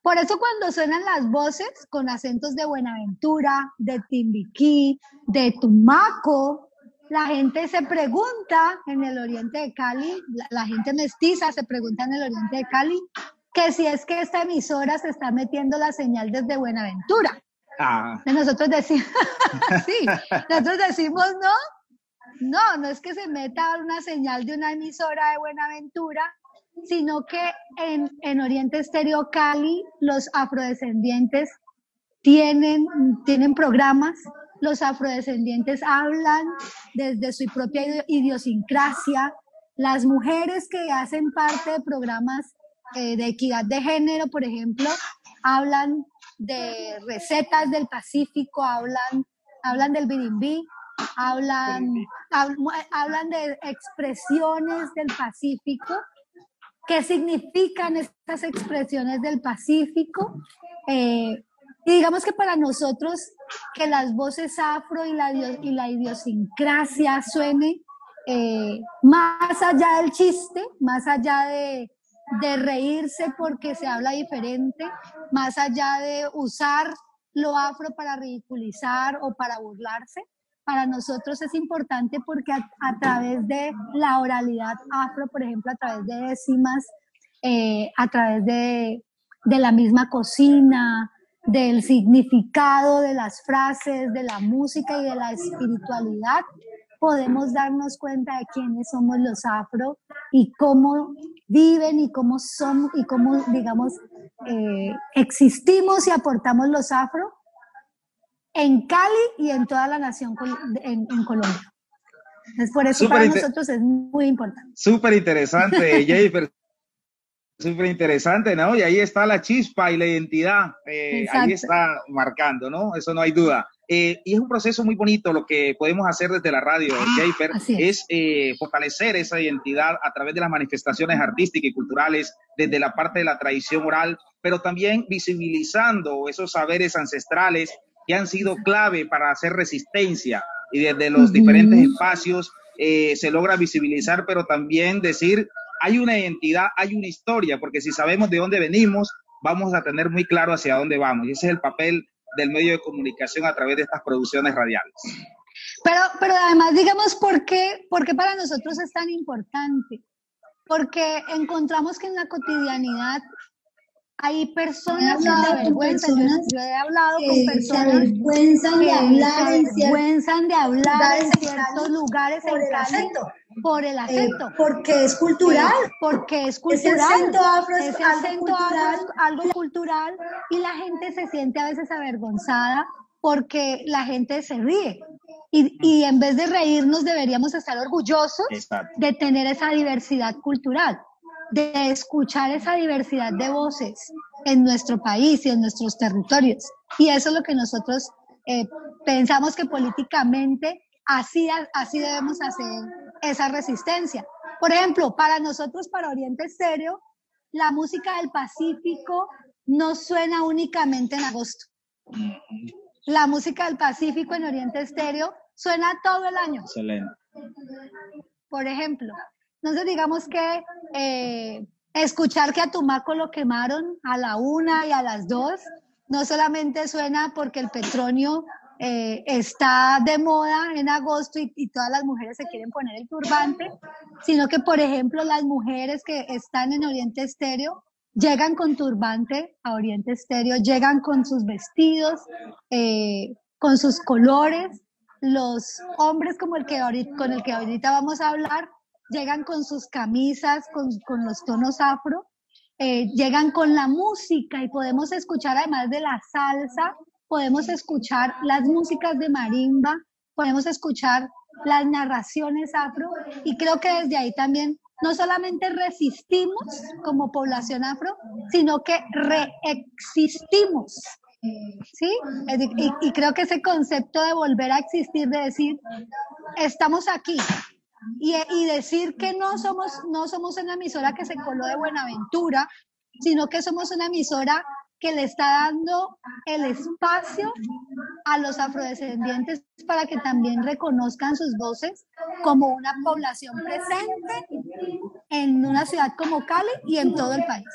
Por eso cuando suenan las voces con acentos de Buenaventura, de Timbiquí, de Tumaco, la gente se pregunta en el oriente de Cali, la, la gente mestiza se pregunta en el oriente de Cali, que si es que esta emisora se está metiendo la señal desde Buenaventura. Ah. Nosotros decimos, sí, nosotros decimos no, no, no es que se meta una señal de una emisora de Buenaventura, sino que en, en Oriente Estéreo Cali los afrodescendientes tienen, tienen programas, los afrodescendientes hablan desde su propia idiosincrasia, las mujeres que hacen parte de programas eh, de equidad de género, por ejemplo, hablan de recetas del Pacífico, hablan, hablan del birimbí, hablan, hablan de expresiones del Pacífico. ¿Qué significan estas expresiones del Pacífico? Eh, y digamos que para nosotros que las voces afro y la, idiosincrasia suene eh, más allá del chiste, más allá de, de reírse porque se habla diferente, más allá de usar lo afro para ridiculizar o para burlarse. Para nosotros es importante porque a, través de la oralidad afro, por ejemplo, a través de décimas, eh, a través de, de la misma cocina, del significado de las frases, de la música y de la espiritualidad, podemos darnos cuenta de quiénes somos los afro y cómo viven y cómo son y cómo, digamos, eh, existimos y aportamos los afro en Cali y en toda la nación en, Colombia. Es por eso para nosotros es muy importante. Súper interesante, Jennifer. Súper interesante, ¿no? Y ahí está la chispa y la identidad, eh, ahí está marcando, ¿no? Eso no hay duda. Eh, y es un proceso muy bonito lo que podemos hacer desde la radio, ah, Jafer, es, eh, fortalecer esa identidad a través de las manifestaciones artísticas y culturales, desde la parte de la tradición oral, pero también visibilizando esos saberes ancestrales que han sido clave para hacer resistencia y desde los diferentes espacios eh, se logra visibilizar, pero también decir, hay una identidad, hay una historia, porque si sabemos de dónde venimos, vamos a tener muy claro hacia dónde vamos. Y ese es el papel del medio de comunicación a través de estas producciones radiales. Pero, pero además, digamos, ¿por qué, ¿por qué para nosotros es tan importante? Porque encontramos que en la cotidianidad hay personas que se avergüenzan. Yo, he hablado con personas se avergüenzan de hablar, en, de hablar en ciertos lugares por el acento. El eh, acento. porque es cultural. porque es cultural. Ese acento afro es Ese algo, cultural. algo cultural y la gente se siente a veces avergonzada porque la gente se ríe. Y, y en vez de reírnos deberíamos estar orgullosos de tener esa diversidad cultural de escuchar esa diversidad de voces en nuestro país y en nuestros territorios. Y eso es lo que nosotros eh, pensamos que políticamente así, así debemos hacer esa resistencia. Por ejemplo, para nosotros, para Oriente Estéreo, la música del Pacífico no suena únicamente en agosto. La música del Pacífico en Oriente Estéreo suena todo el año. Excelente. Por ejemplo, entonces, digamos que eh, escuchar que a Tumaco lo quemaron a la una y a las dos, no solamente suena porque el petróleo eh, está de moda en agosto y, todas las mujeres se quieren poner el turbante, sino que, por ejemplo, las mujeres que están en Oriente Estéreo llegan con turbante a Oriente Estéreo, llegan con sus vestidos, eh, con sus colores. Los hombres como el que ahorita, con el que ahorita vamos a hablar llegan con sus camisas, con, con los tonos afro, eh, llegan con la música y podemos escuchar además de la salsa, podemos escuchar las músicas de marimba, podemos escuchar las narraciones afro y creo que desde ahí también no solamente resistimos como población afro, sino que reexistimos. ¿Sí? Y, y, creo que ese concepto de volver a existir, de decir, estamos aquí. Y, y, decir que no somos, no somos una emisora que se coló de Buenaventura, sino que somos una emisora que le está dando el espacio a los afrodescendientes para que también reconozcan sus voces como una población presente en una ciudad como Cali y en todo el país.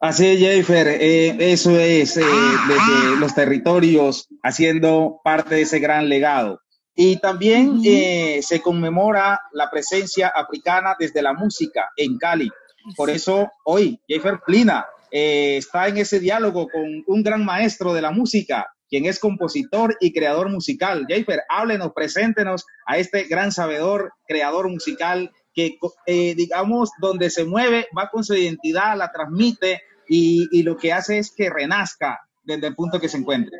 Así es, Jennifer, eh, eso es eh, desde los territorios haciendo parte de ese gran legado. Y también eh, se conmemora la presencia africana desde la música en Cali. Por eso hoy Jennifer Plina eh, está en ese diálogo con un gran maestro de la música, quien es compositor y creador musical. Jennifer, háblenos, preséntenos a este gran sabedor, creador musical que, eh, digamos, donde se mueve, va con su identidad, la transmite y, y lo que hace es que renazca desde el punto que se encuentre.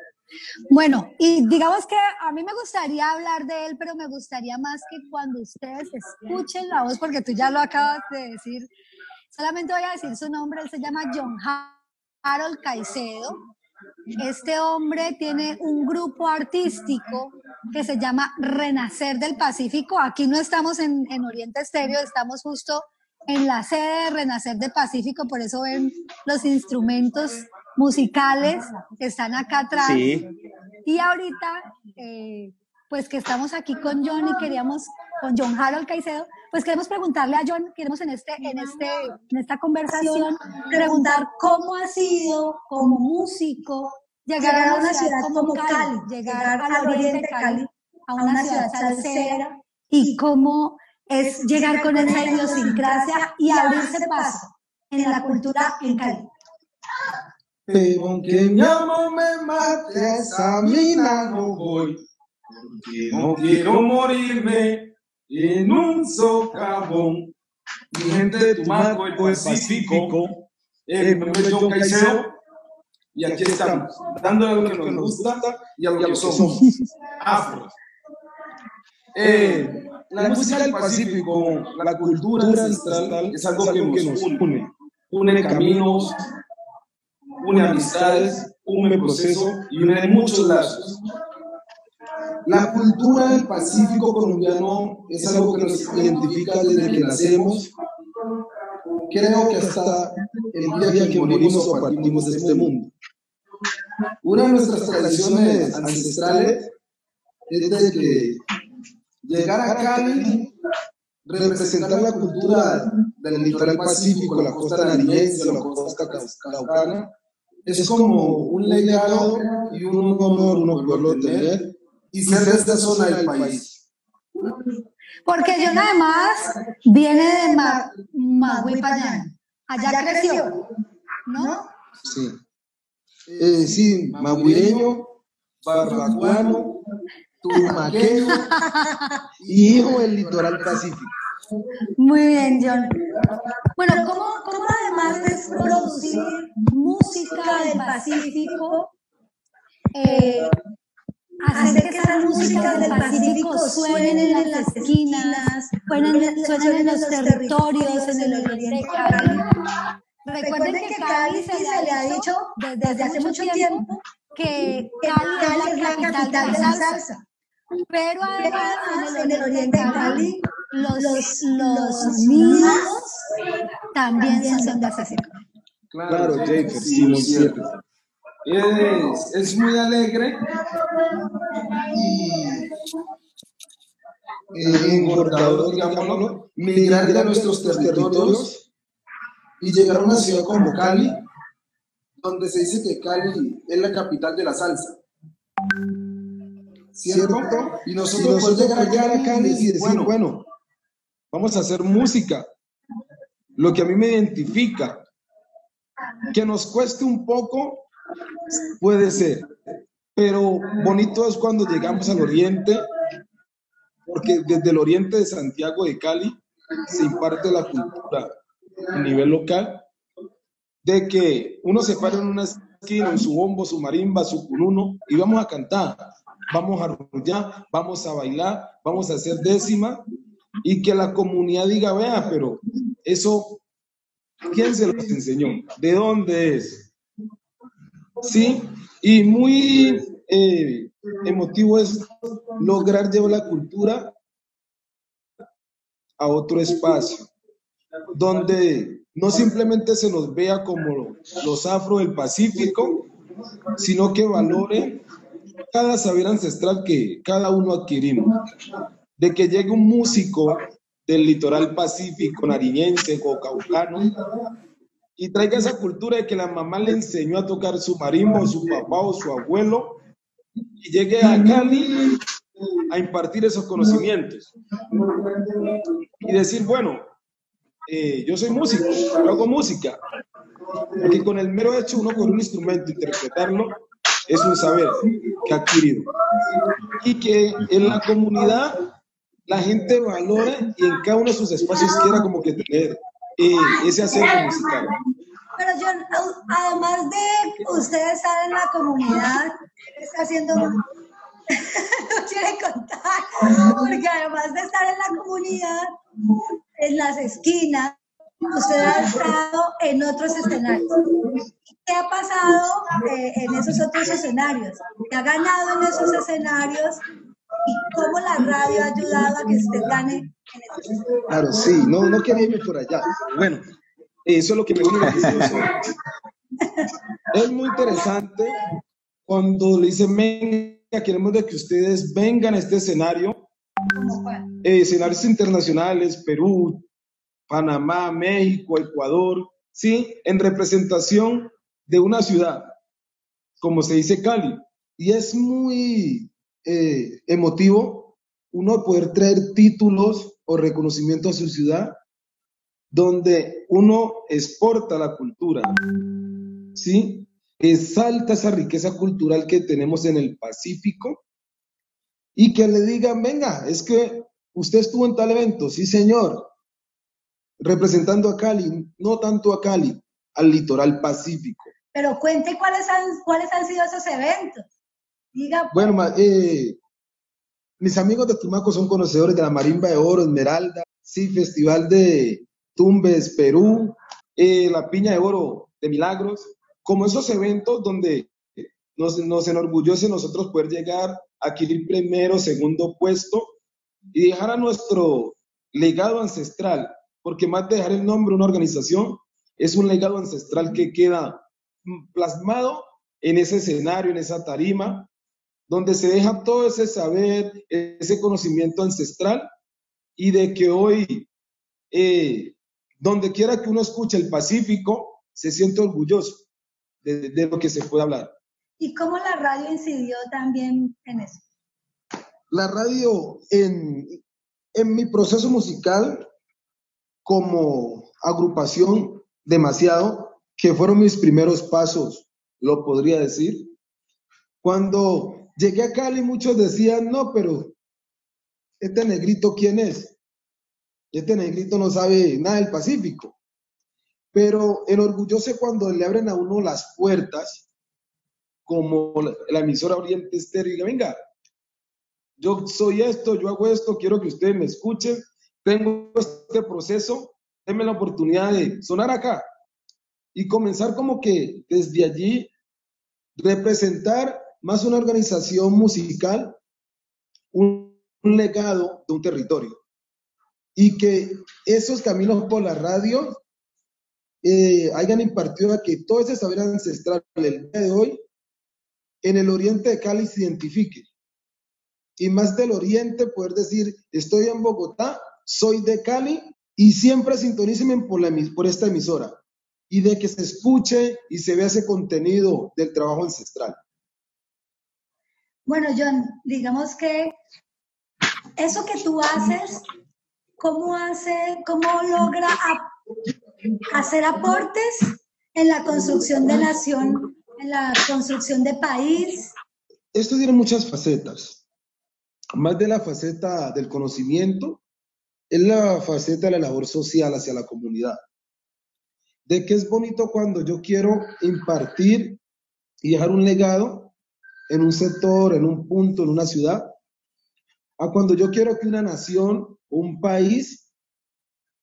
Bueno, y digamos que a mí me gustaría hablar de él, pero me gustaría más que cuando ustedes escuchen la voz, porque tú ya lo acabas de decir, solamente voy a decir su nombre, él se llama John Harold Caicedo. Este hombre tiene un grupo artístico que se llama Renacer del Pacífico. Aquí no estamos en, en Oriente Estéreo, estamos justo en la sede de Renacer del Pacífico, por eso ven los instrumentos musicales que están acá atrás. Sí. Y ahorita, eh, pues que estamos aquí con John y queríamos, con John Harold Caicedo, pues queremos preguntarle a John, queremos en, este, en, este, en esta conversación preguntar cómo ha sido como músico llegar, a una ciudad como Cali, llegar al oriente de Cali, a una ciudad salsera, y cómo es llegar con esa idiosincrasia y abrirse paso en la cultura en Cali. Pero aunque mi amor me mate, a esa mina no voy. Porque no quiero morirme en un socavón. Mi gente, tu marco el Pacífico, el nombre es John Caicedo. Y aquí estamos, dándole lo que nos gusta y a lo que somos, afro. Eh, la música del Pacífico, la cultura ancestral, es algo que nos une. Une caminos, une amistades, une proceso y une muchos lazos. La cultura del Pacífico colombiano es algo que nos identifica desde que nacemos. Creo que hasta el día que morimos o partimos de este mundo. Una de nuestras tradiciones ancestrales es de que llegar a Cali, representar la cultura del litoral pacífico, la costa nariñense, la costa caucana, es como un legado y un honor uno poderlo tener y ser de esta zona del país. Porque John además viene de Ma Maguipayán. Allá creció, ¿no? Sí. Eh, sí, maguireño, barbacuano, tumaqueño y hijo del litoral pacífico. Muy bien, John. Bueno, ¿cómo, cómo además de producir música del Pacífico, eh, hacer que esas músicas del Pacífico suenen en las esquinas, suenen, en los territorios, en el oriente Cali? Recuerden que Cali se le ha dicho desde hace mucho tiempo que Cali es la capital de la salsa. Pero además en el oriente de Cali los, los, los niños también son de Pacífico. Claro, Jacob, sí, cierto. Es, es muy alegre y eh, engordador, digámoslo, migrar de nuestros territorios y llegar a una ciudad como Cali, donde se dice que Cali es la capital de la salsa. ¿Cierto? Y nosotros, podemos llegar a Cali y decir, bueno, vamos a hacer música, lo que a mí me identifica, que nos cueste un poco, puede ser, pero bonito es cuando llegamos al oriente, porque desde el oriente de Santiago de Cali se imparte la cultura a nivel local, de que uno se para en una esquina, en su bombo, su marimba, su cununo, y vamos a cantar, vamos a arrullar, vamos a bailar, vamos a hacer décima, y que la comunidad diga, vea, pero eso, ¿quién se los enseñó? ¿De dónde es? Sí, y muy eh, emotivo es lograr llevar la cultura a otro espacio, donde no simplemente se nos vea como los afro del Pacífico, sino que valore cada saber ancestral que cada uno adquirimos. De que llegue un músico del litoral pacífico, nariñense o caucano, y traiga esa cultura de que la mamá le enseñó a tocar su marimba, o su papá o su abuelo, y llegue a Cali a impartir esos conocimientos. Y decir, bueno, eh, yo soy músico, hago música. Porque con el mero hecho uno con un instrumento interpretarlo es un saber que ha adquirido. Y que en la comunidad la gente valore y en cada uno de sus espacios quiera como que tener eh, ese acento musical. Pero yo, además de ustedes estar en la comunidad, está haciendo no quiere contar, porque además de estar en la comunidad, en las esquinas, usted ha estado en otros escenarios. ¿Qué ha pasado eh, en esos otros escenarios? ¿Qué ha ganado en esos escenarios? ¿Y cómo la radio ha ayudado a que usted gane en? Claro, sí, no, no quería irme por allá. Bueno, eso es lo que me gusta. Es muy interesante cuando le dicen, venga, queremos de que ustedes vengan a este escenario, eh, escenarios internacionales, Perú, Panamá, México, Ecuador, ¿sí? En representación de una ciudad, como se dice Cali. Y es muy eh, emotivo uno poder traer títulos o reconocimiento a su ciudad donde uno exporta la cultura, ¿sí? Exalta esa riqueza cultural que tenemos en el Pacífico y que le digan, venga, es que usted estuvo en tal evento, sí señor, representando a Cali, no tanto a Cali, al litoral pacífico. Pero cuente cuáles han, cuáles han sido esos eventos. Diga. Bueno, eh, mis amigos de Tumaco son conocedores de la Marimba de Oro, Esmeralda, sí, Festival de Tumbes, Perú, eh, la Piña de Oro de Milagros, como esos eventos donde nos, nos enorgullece nosotros poder llegar a adquirir primero, segundo puesto y dejar a nuestro legado ancestral porque más de dejar el nombre de una organización, es un legado ancestral que queda plasmado en ese escenario, en esa tarima, donde se deja todo ese saber, ese conocimiento ancestral y de que hoy, eh, donde quiera que uno escuche el Pacífico, se siente orgulloso de, de, lo que se puede hablar. ¿Y cómo la radio incidió también en eso? La radio, en, en mi proceso musical, como agrupación demasiado, que fueron mis primeros pasos, lo podría decir. Cuando llegué a Cali, muchos decían, no, pero este negrito, ¿quién es? Este negrito no sabe nada del Pacífico. Pero enorgullece cuando le abren a uno las puertas, como la, emisora Oriente Estéreo, y diga, venga, yo soy esto, yo hago esto, quiero que ustedes me escuchen tengo este proceso, denme la oportunidad de sonar acá y comenzar como que desde allí representar más una organización musical, un, legado de un territorio. Y que esos caminos por la radio eh, hayan impartido a que todo ese saber ancestral del día de hoy en el oriente de Cali se identifique. Y más del oriente poder decir, estoy en Bogotá soy de Cali y siempre sintonícenme por, por esta emisora. y de que se escuche y se vea ese contenido del trabajo ancestral. Bueno, John, digamos que eso que tú haces, ¿cómo hace, cómo logra hacer aportes en la construcción de nación, en la construcción de país? Esto tiene muchas facetas. Más de la faceta del conocimiento, es la faceta de la labor social hacia la comunidad. De que es bonito cuando yo quiero impartir y dejar un legado en un sector, en un punto, en una ciudad, a cuando yo quiero que una nación, un país,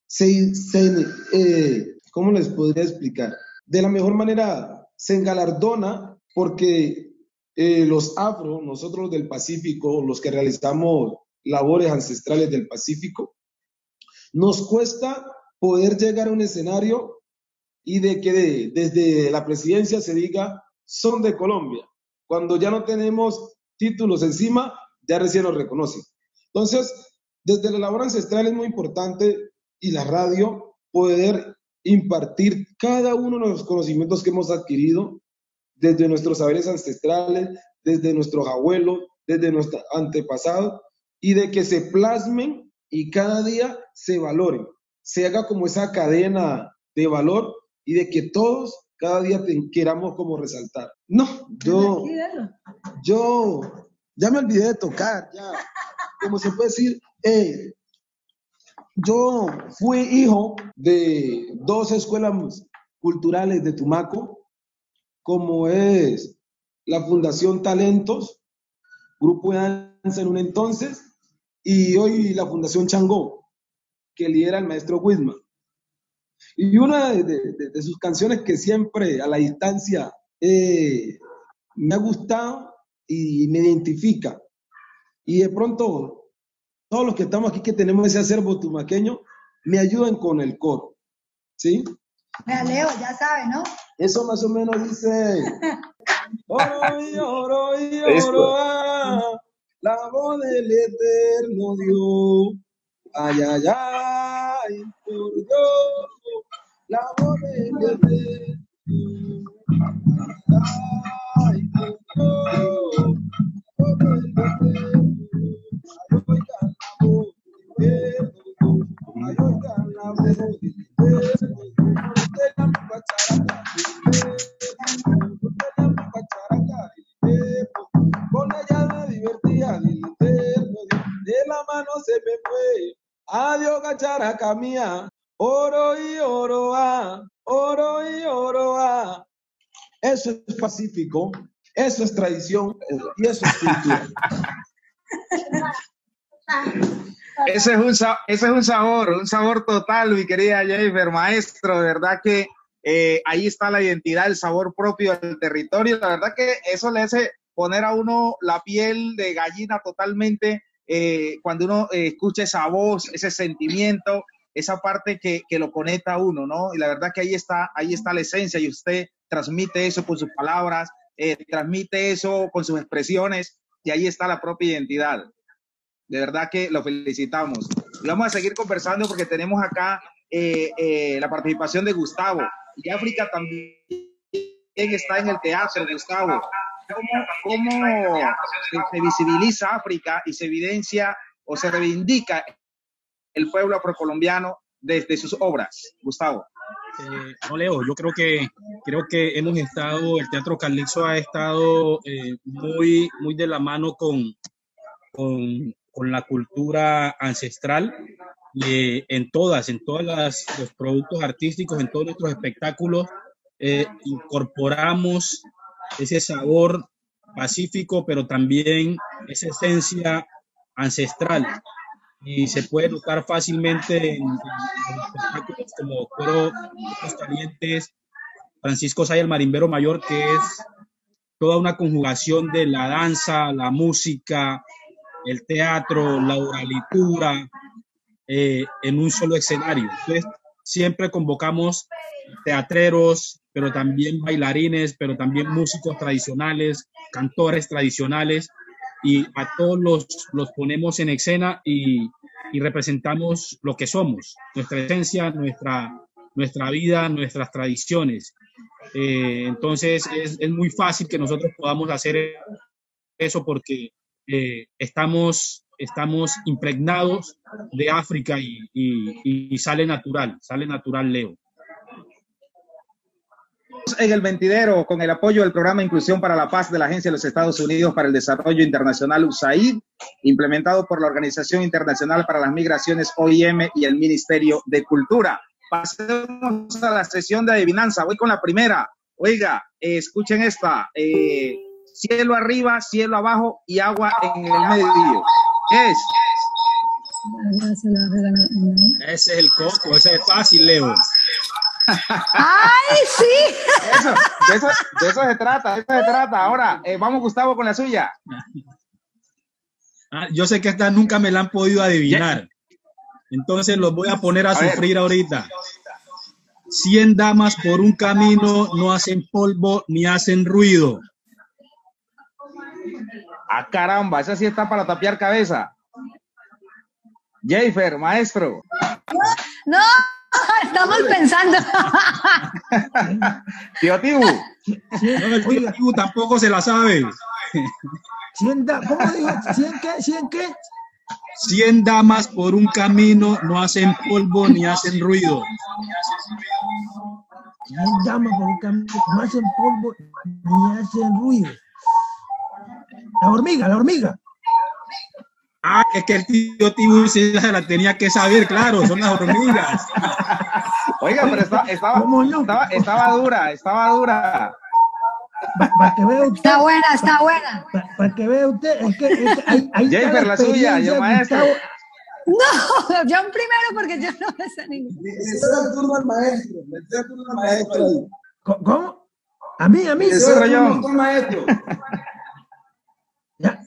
se, se, eh, ¿cómo les podría explicar? De la mejor manera se engalardona porque eh, los afro, nosotros del Pacífico, los que realizamos labores ancestrales del Pacífico, nos cuesta poder llegar a un escenario y de que de- desde la presidencia se diga son de Colombia. Cuando ya no tenemos títulos encima, ya recién nos reconocen. Entonces, desde la labor ancestral es muy importante y la radio poder impartir cada uno de los conocimientos que hemos adquirido desde nuestros saberes ancestrales, desde nuestros abuelos, desde nuestros antepasados, y de que se plasmen y cada día se valoren, se haga como esa cadena de valor y de que todos cada día te- queramos como resaltar. No, yo, yo ya me olvidé de tocar, ya, como se puede decir, eh, yo fui hijo de dos escuelas culturales de Tumaco, como es la Fundación Talentos, grupo de danza en un entonces, y hoy la Fundación Changó, que lidera el maestro Wisman. Y una de, de- de sus canciones que siempre a la distancia eh, me ha gustado y me identifica. Y de pronto, todos los que estamos aquí que tenemos ese acervo tumaqueño, me ayudan con el coro. ¿Sí? Vea, Leo, ya sabe, ¿no? Eso más o menos dice. Oro y oro y oro, la voz del eterno Dios. Ay, ay, ay, por Dios, la voz del eterno Dios. Ay, ay, por Dios, la voz del eterno Dios. Ay, oigan la voz del eterno Dios. Ay, oigan la voz del eterno Dios. De mía. Oro y oro, ah. Oro y oro, ah. Eso es pacífico. Eso es tradición. Y eso es cultura. Ese es, un, sa- ese es un sabor, un sabor total, mi querida Jennifer, maestro, de verdad que eh, ahí está la identidad, el sabor propio del territorio, la verdad que eso le hace poner a uno la piel de gallina totalmente eh, cuando uno eh, escucha esa voz, ese sentimiento, esa parte que, que lo conecta a uno, ¿no? Y la verdad que ahí está, ahí está la esencia y usted transmite eso con sus palabras, eh, transmite eso con sus expresiones y ahí está la propia identidad. De verdad que lo felicitamos. Y vamos a seguir conversando porque tenemos acá eh, eh, la participación de Gustavo. Y África también está en el teatro, Gustavo. ¿Cómo, cómo se, se visibiliza África y se evidencia o se reivindica el pueblo afrocolombiano desde sus obras? Gustavo. Eh, no, Leo, yo creo que creo que hemos estado, el Teatro Calixto ha estado eh, muy, muy de la mano con, con, con la cultura ancestral eh, en todas, en todos los productos artísticos, en todos nuestros espectáculos, eh, incorporamos ese sabor pacífico, pero también esa esencia ancestral. Y se puede notar fácilmente en, en- espectáculos como Cuero Cueros Calientes, Francisco Say, el marimbero mayor, que es toda una conjugación de la danza, la música, el teatro, la oralitura, eh, en un solo escenario. Entonces, siempre convocamos teatreros, pero también bailarines, pero también músicos tradicionales, cantores tradicionales, y a todos los, los ponemos en escena y, y representamos lo que somos, nuestra esencia, nuestra, nuestra vida, nuestras tradiciones. Eh, entonces es, es, muy fácil que nosotros podamos hacer eso porque eh, estamos, estamos impregnados de África y, y, y sale natural, sale natural Leo en el mentidero con el apoyo del programa Inclusión para la Paz de la Agencia de los Estados Unidos para el Desarrollo Internacional USAID, implementado por la Organización Internacional para las Migraciones OIM y el Ministerio de Cultura. Pasemos a la sesión de adivinanza. Voy con la primera. Oiga, eh, escuchen esta. Eh, cielo arriba, cielo abajo y agua en el medio. ¿Qué es? Ese es el coco, ese es fácil, Leo. ¡Ay, sí! Eso, de, eso, de eso se trata, de eso se trata. Ahora, eh, vamos Gustavo con la suya. Ah, yo sé que esta nunca me la han podido adivinar. Entonces los voy a poner a, a sufrir ver. ahorita. Cien damas por un camino no hacen polvo ni hacen ruido. Ah, caramba, esa sí está para tapiar cabeza. Jennifer, maestro. No, estamos pensando. tío Tibu. No, el tío Tibu tampoco se la sabe. ¿Cien da ¿Cómo dijo? ¿Cien qué? ¿Cien qué? Cien damas por un camino no hacen polvo ni hacen ruido. Cien damas por un camino no hacen polvo ni hacen ruido. La hormiga, la hormiga. Ah, es que el tío Tibu se la tenía que saber, claro, son las hormigas. Oiga, pero estaba, estaba, no? estaba, estaba, dura, estaba dura. Para pa que vea usted, está buena, está buena. Para pa que vea usted, es que, es que hay, hay Jennifer, la suya, yo maestro. No, yo primero porque yo no me sé ningún. Le el turno al maestro, le turno al maestro. ¿Cómo? A mí, a mí. El turno al maestro. Ya,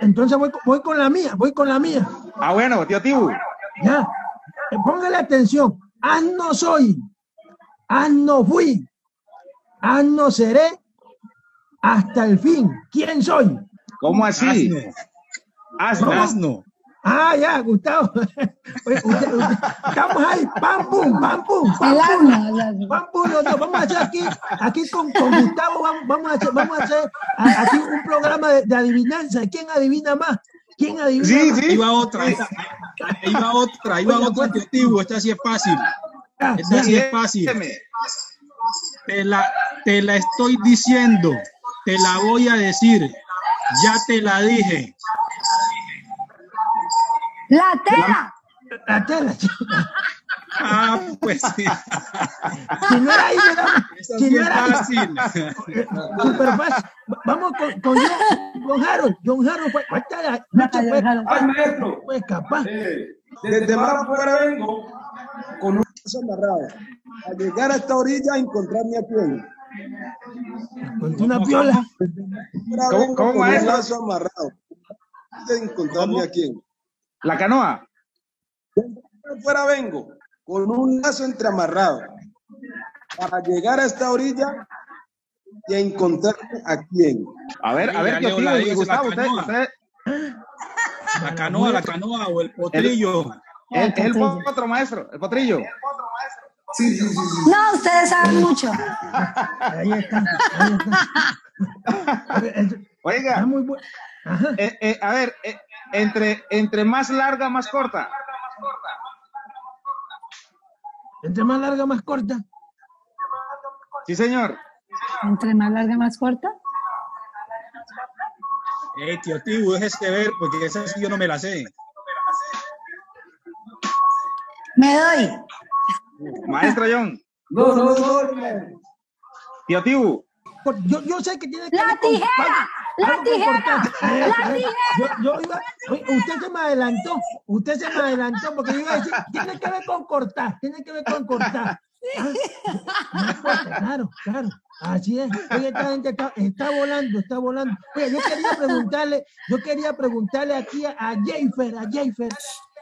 entonces, voy, voy, con la mía, voy con la mía. Ah, bueno, tío Tibu. Ya, póngale atención. Asno soy, asno fui, asno seré hasta el fin. ¿Quién soy? ¿Cómo así? Asno. Asno. Ah, ya, Gustavo. Usted, usted, estamos ahí, pam, pum, pam, pum, pam, pum, pam, pum. No, no, vamos a hacer aquí, aquí con, con Gustavo, vamos, vamos, a hacer, vamos a hacer aquí un programa de, de adivinanza. ¿Quién adivina más? ¿Quién adivina sí, más? Sí, ahí va otra, ahí, ahí va otra, ahí va otra, tío Esta sí es fácil. Esta sí es fácil. Te la, te la estoy diciendo, te la voy a decir, ya te la dije. La tela. La, la tela. Ah, pues sí. Si no era ahí, era, si no era ahí. fácil. Super fácil. Vamos con, con John, John Harold. John Harold fue. La noche fue, Ay, maestro. fue capaz. Eh, desde mar afuera vengo con un lazo amarrado. Al llegar a esta orilla, encontrarme a quién. Con una piola. Afuera ¿Cómo- vengo cómo, con un lazo amarrado. De encontrarme a quién. La canoa. Afuera vengo con un lazo entreamarrado. Para llegar a esta orilla y a encontrarme a quién. A ver, a ver, Tibu la Gustavo, la usted, canoa. usted, La canoa, la canoa o el potrillo. el, el potro, maestro, el potrillo. Sí, sí, sí, sí. No, ustedes saben mucho. Ahí está. Ahí está. Está Oiga, muy bueno. Ajá. eh, eh, a ver, eh, entre, entre más larga, más corta. Entre más larga, más corta. Sí, señor. Entre más larga, más corta. Eh, tío Tibu, déjese ver, porque esa sí yo no me la sé. Me doy. Maestro John. No, no, no. Tío Tibu. Yo, yo sé que tiene que La con- tijera, la tijera, la tijera. Yo, yo iba, oye, usted se me adelantó, usted se me adelantó porque yo iba a decir, tiene que ver con cortar, tiene que ver con cortar. Ah, claro, claro, así es. Oye, esta gente está, está volando, está volando. Oye, yo quería preguntarle, yo quería preguntarle aquí a, a Jennifer, a Jennifer,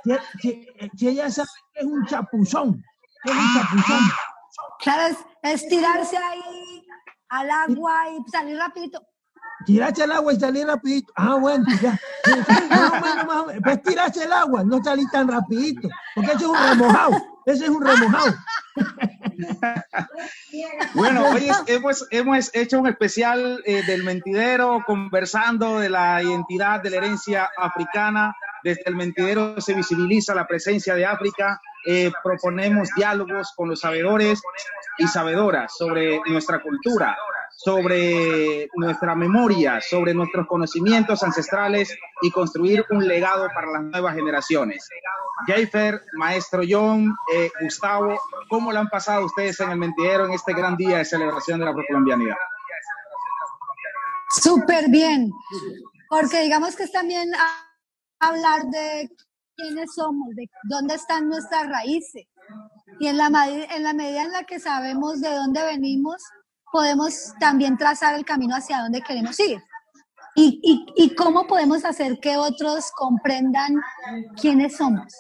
si, si- si ella sabe que es un chapuzón, que es un chapuzón. Claro, es, es tirarse ahí al agua y salir rapidito. Tirarse al agua y salir rapidito. Ah, bueno, ya. Pues tirarse el agua, no salir tan rapidito. Porque ese es un remojado. Ese es un remojado. bueno, hoy hemos, hemos, hecho un especial eh, del mentidero conversando de la identidad de la herencia africana. Desde el mentidero se visibiliza la presencia de África. Eh, proponemos diálogos con los sabedores y sabedoras sobre nuestra cultura, sobre nuestra memoria, sobre nuestros conocimientos ancestrales y construir un legado para las nuevas generaciones. Jayfer, maestro John, eh, Gustavo, ¿cómo lo han pasado ustedes en el mentidero en este gran día de celebración de la procolombianidad? Súper bien, porque digamos que es también hablar de quiénes somos, de dónde están nuestras raíces. Y en la, en la medida en la que sabemos de dónde venimos, podemos también trazar el camino hacia dónde queremos ir. Y, y, y, cómo podemos hacer que otros comprendan quiénes somos.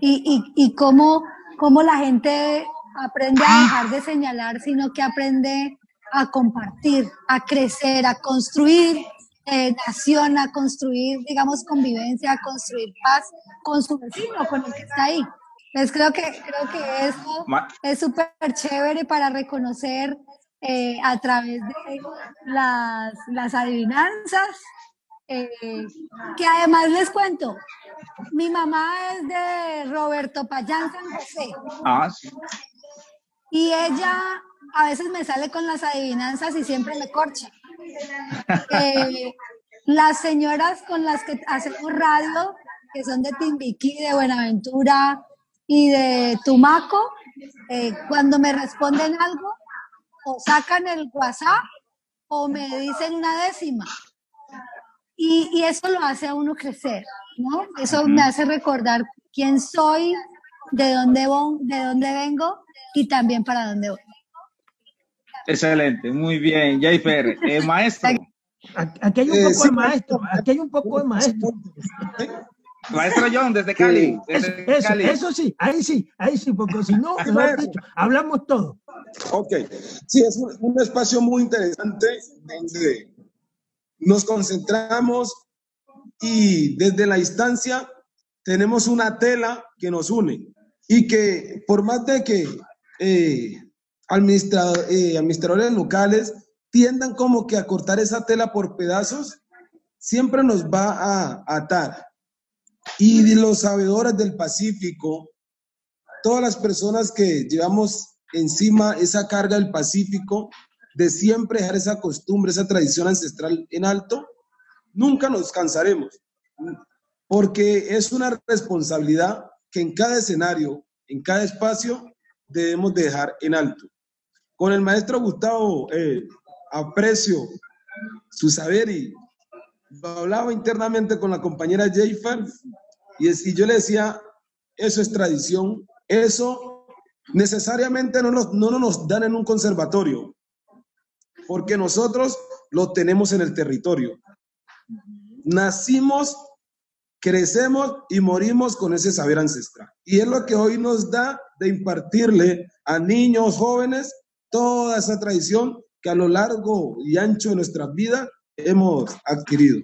Y, y, cómo, cómo la gente aprende a dejar de señalar, sino que aprende a compartir, a crecer, a construir eh, nación, a construir, digamos, convivencia, a construir paz con su vecino, con el que está ahí. Entonces creo que, creo que esto es súper chévere para reconocer eh, a través de las, las adivinanzas, eh, que además les cuento, mi mamá es de Roberto Payán San José. Ah, y ella a veces me sale con las adivinanzas y siempre me corcha. Eh, las señoras con las que hacemos radio, que son de Timbiquí, de Buenaventura y de Tumaco, cuando me responden algo, o sacan el WhatsApp o me dicen una décima. Y, y eso lo hace a uno crecer, ¿no? Eso me hace recordar quién soy, de dónde, voy, de dónde vengo y también para dónde voy. Excelente, muy bien. Jaifer, eh, maestro. Aquí hay un eh, poco de maestro, aquí hay un poco de maestro. Maestro John, desde Cali. Desde eso, Cali. eso, sí, ahí sí, ahí sí, porque si no, hablamos todo. Ok, sí, es un, espacio muy interesante donde nos concentramos y desde la instancia tenemos una tela que nos une y que por más de que eh, eh, administradores locales tiendan como que a cortar esa tela por pedazos, siempre nos va a atar. Y los sabedores del Pacífico, todas las personas que llevamos encima esa carga del Pacífico, de siempre dejar esa costumbre, esa tradición ancestral en alto, nunca nos cansaremos, porque es una responsabilidad que en cada escenario, en cada espacio, debemos dejar en alto. Con el maestro Gustavo eh, aprecio su saber y hablaba internamente con la compañera Jayfer y, y yo le decía, eso es tradición, eso necesariamente no nos, no nos dan en un conservatorio, porque nosotros lo tenemos en el territorio. Nacimos, crecemos y morimos con ese saber ancestral. Y es lo que hoy nos da de impartirle a niños, jóvenes, toda esa tradición que a lo largo y ancho de nuestra vida hemos adquirido.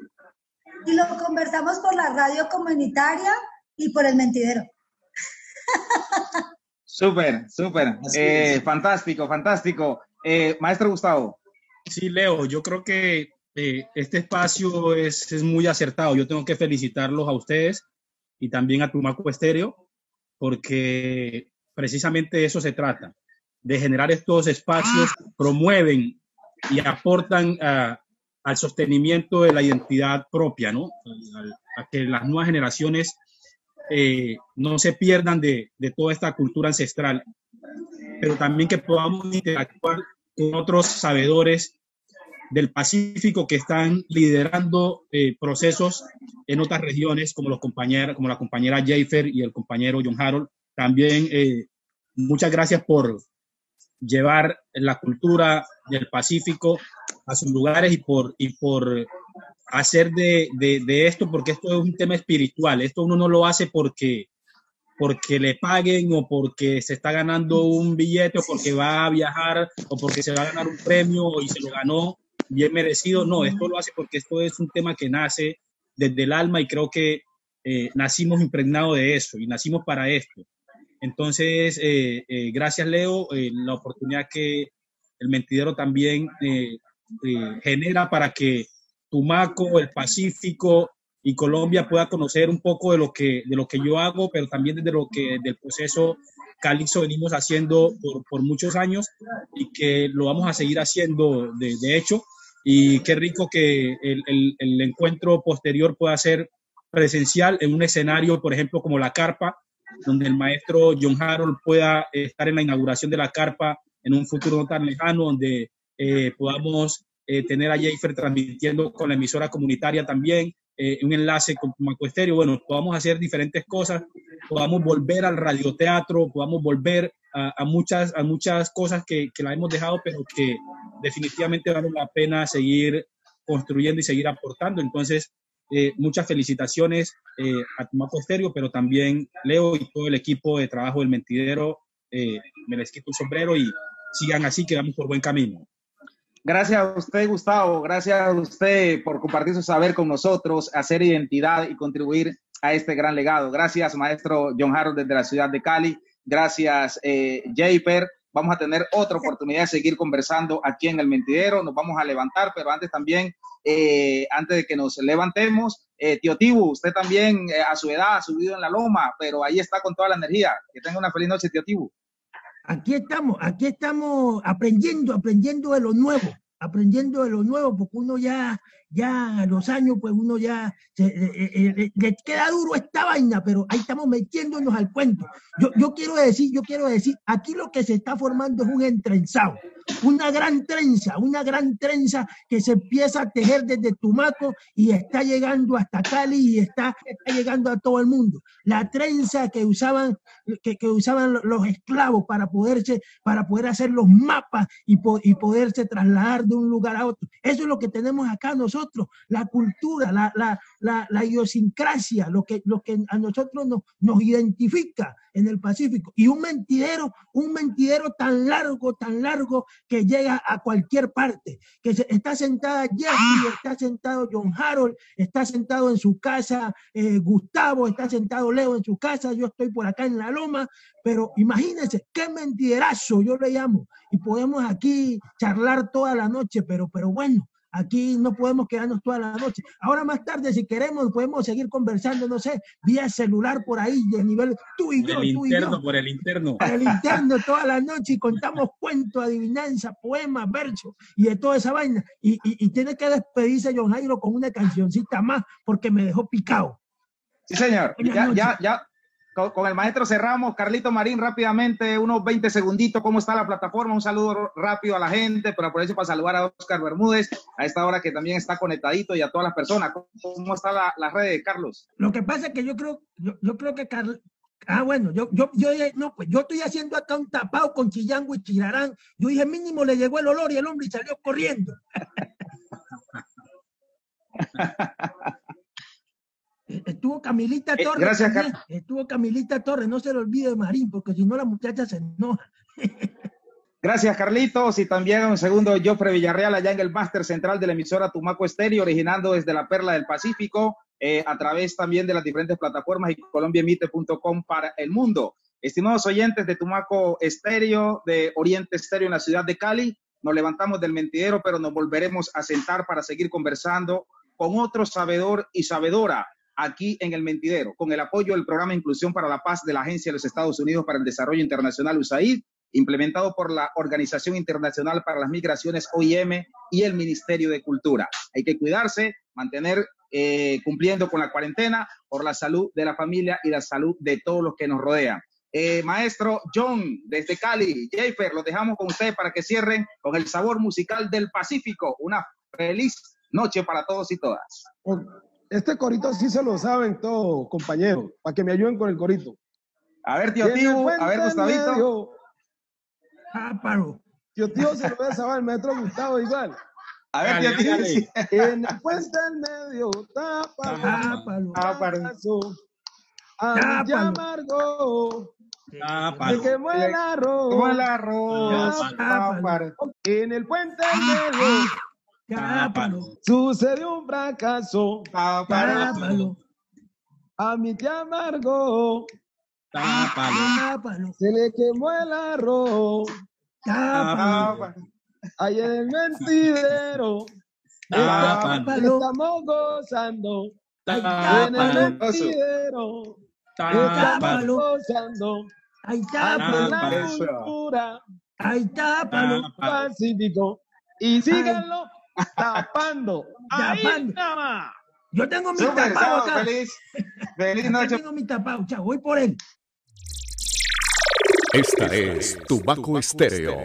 Y lo conversamos por la radio comunitaria y por el mentidero. Súper, súper. Eh, fantástico, fantástico. Eh, maestro Gustavo. Sí, Leo, yo creo que eh, este espacio es, es, muy acertado. Yo tengo que felicitarlos a ustedes y también a Tumaco Estéreo, porque precisamente eso se trata, de generar estos espacios, promueven y aportan al sostenimiento de la identidad propia, ¿no? a que las nuevas generaciones eh, no se pierdan de, toda esta cultura ancestral, pero también que podamos interactuar con otros sabedores del Pacífico que están liderando eh, procesos en otras regiones, como, los compañeros, como la compañera Jayfer y el compañero John Harold. También eh, muchas gracias por llevar la cultura del Pacífico a sus lugares y por, y por hacer de, de, esto, porque esto es un tema espiritual. Esto uno no lo hace porque, porque le paguen o porque se está ganando un billete o porque va a viajar o porque se va a ganar un premio y se lo ganó bien merecido. No, esto lo hace porque esto es un tema que nace desde el alma y creo que eh, nacimos impregnados de eso y nacimos para esto. Entonces, eh, eh, gracias Leo, la oportunidad que el mentidero también genera para que Tumaco, el Pacífico y Colombia pueda conocer un poco de lo que, de lo que yo hago, pero también desde lo que del proceso Calixto venimos haciendo por, por, muchos años y que lo vamos a seguir haciendo de, de hecho. Y qué rico que el, el, el, encuentro posterior pueda ser presencial en un escenario, por ejemplo, como la carpa, donde el maestro John Harold pueda estar en la inauguración de la carpa en un futuro no tan lejano, donde eh, podamos eh, tener a Jayfer transmitiendo con la emisora comunitaria también, eh, un enlace con Tumaco Estéreo, bueno, podamos hacer diferentes cosas, podamos volver al radioteatro, podamos volver a, muchas, a muchas cosas que, que la hemos dejado, pero que definitivamente vale la pena seguir construyendo y seguir aportando. Entonces, eh, muchas felicitaciones a Tumaco Estéreo, pero también Leo y todo el equipo de trabajo del Mentidero. me les quito el sombrero y sigan así, que vamos por buen camino. Gracias a usted, Gustavo. Gracias a usted por compartir su saber con nosotros, hacer identidad y contribuir a este gran legado. Gracias, maestro John Harold desde la ciudad de Cali. Gracias, eh, Japer. Vamos a tener otra oportunidad de seguir conversando aquí en el Mentidero. Nos vamos a levantar, pero antes también, eh, antes de que nos levantemos, eh, tío Tibu, usted también eh, a su edad ha subido en la loma, pero ahí está con toda la energía. Que tenga una feliz noche, tío Tibu aquí estamos, aquí estamos aprendiendo, aprendiendo de lo nuevo, aprendiendo de lo nuevo, porque uno ya, ya a los años, pues uno ya se, eh, eh, eh, le queda duro esta vaina, pero ahí estamos metiéndonos al cuento. Yo, yo quiero decir, yo quiero decir, aquí lo que se está formando es un entrenzado una gran trenza, una gran trenza que se empieza a tejer desde Tumaco y está llegando hasta Cali y está, está llegando a todo el mundo. La trenza que usaban, que, que usaban los esclavos para, poderse, para poder hacer los mapas y, y, poderse trasladar de un lugar a otro. Eso es lo que tenemos acá nosotros, la cultura, la, la, la, la idiosincrasia, lo que, lo que a nosotros nos, nos identifica en el Pacífico. Y un mentidero, un mentidero tan largo, tan largo que llega a cualquier parte, que está sentada Jeffy, está sentado John Harold, está sentado en su casa eh, Gustavo, está sentado Leo en su casa, yo estoy por acá en la loma, pero imagínense qué mentiderazo yo le llamo y podemos aquí charlar toda la noche, pero, pero bueno, Aquí no podemos quedarnos toda la noche. Ahora más tarde, si queremos, podemos seguir conversando, no sé, vía celular por ahí, de nivel tú y yo. El tú interno, y yo. por el interno. Por el interno toda la noche y contamos cuentos, adivinanzas, poemas, versos y de toda esa vaina. Y, y, y tiene que despedirse John Jairo con una cancioncita más porque me dejó picado. Sí, señor. Ya, ya, ya, con, el maestro cerramos. Carlito Marín, rápidamente, unos 20 segunditos, ¿cómo está la plataforma? Un saludo rápido a la gente, pero aprovecho para saludar a Oscar Bermúdez, a esta hora que también está conectadito y a todas las personas. ¿Cómo está la, la red, Carlos? Lo que pasa es que yo creo, yo, yo creo que Carlos, Ah, bueno, yo, yo, yo, no, pues yo estoy haciendo acá un tapado con chillango y chirarán. Yo dije, mínimo le llegó el olor y el hombre salió corriendo. Estuvo Camilita Eh, Torres. gracias, también. Estuvo Camilita Torres, no se le olvide Marín, porque si no la muchacha se enoja. Gracias, Carlitos. Y también un segundo, Jofre Villarreal, allá en el máster central de la emisora Tumaco Estéreo, originando desde la Perla del Pacífico, eh, a través también de las diferentes plataformas y colombiaemite.com para el mundo. Estimados oyentes de Tumaco Estéreo, de Oriente Estéreo en la ciudad de Cali, nos levantamos del mentidero, pero nos volveremos a sentar para seguir conversando con otro sabedor y sabedora aquí en el mentidero, con el apoyo del programa Inclusión para la Paz de la Agencia de los Estados Unidos para el Desarrollo Internacional USAID, implementado por la Organización Internacional para las Migraciones OIM y el Ministerio de Cultura. Hay que cuidarse, mantener eh, cumpliendo con la cuarentena por la salud de la familia y la salud de todos los que nos rodean. Eh, maestro John, desde Cali, Jafer, los dejamos con usted para que cierren con el sabor musical del Pacífico. Una feliz noche para todos y todas. Este corito sí se lo saben todos, compañeros, para que me ayuden con el corito. A ver, tío Tibu, a ver, Gustavito. Páparo. Tío Tío se lo voy a saber el maestro Gustavo igual. A ver, Dale, tío dale. Tibu. En el puente en medio, tápalo, Tápalo. Tápalo. A mi Tápalo. tía Margot, se palo. quemó el arroz. Como el arroz. Tápalo. En el puente en medio, Tápalo. sucedió un fracaso. Tápalo. A mi tía Margot, Tápalo. Se le quemó el arroz. Tápalo. Ahí en el mentidero. Tápalo. Estamos gozando. Ay, En el tápalo. mentidero. Estamos Tápalo. gozando. De tápalo. la Tápalo. cultura tápalo. Tápalo. pacífico. Y síganlo tapando. Ahí Tapando. nada más. Yo tengo mi Súper, tapado acá. feliz. Feliz Yo noche. tengo mi tapado, chao. Voy por él. Esta es Tubaco Estéreo.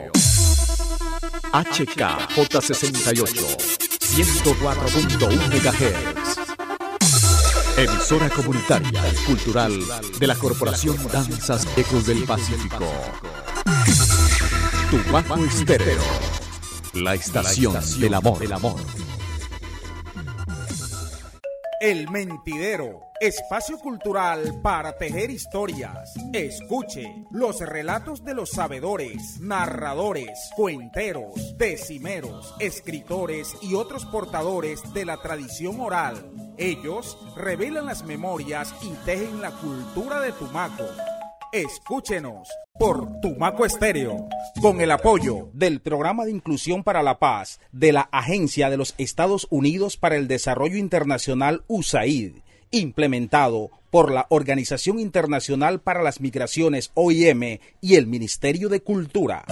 HKJ68, 104.1 MHz. Emisora comunitaria y cultural de la Corporación Danzas Ecos del Pacífico. Tubaco Estéreo. La estación del amor. El amor. El Mentidero, espacio cultural para tejer historias. Escuche los relatos de los sabedores, narradores, cuenteros, decimeros, escritores y otros portadores de la tradición oral. Ellos revelan las memorias y tejen la cultura de Tumaco. Escúchenos por Tumaco Estéreo, con el apoyo del Programa de Inclusión para la Paz de la Agencia de los Estados Unidos para el Desarrollo Internacional USAID, implementado por la Organización Internacional para las Migraciones OIM y el Ministerio de Cultura.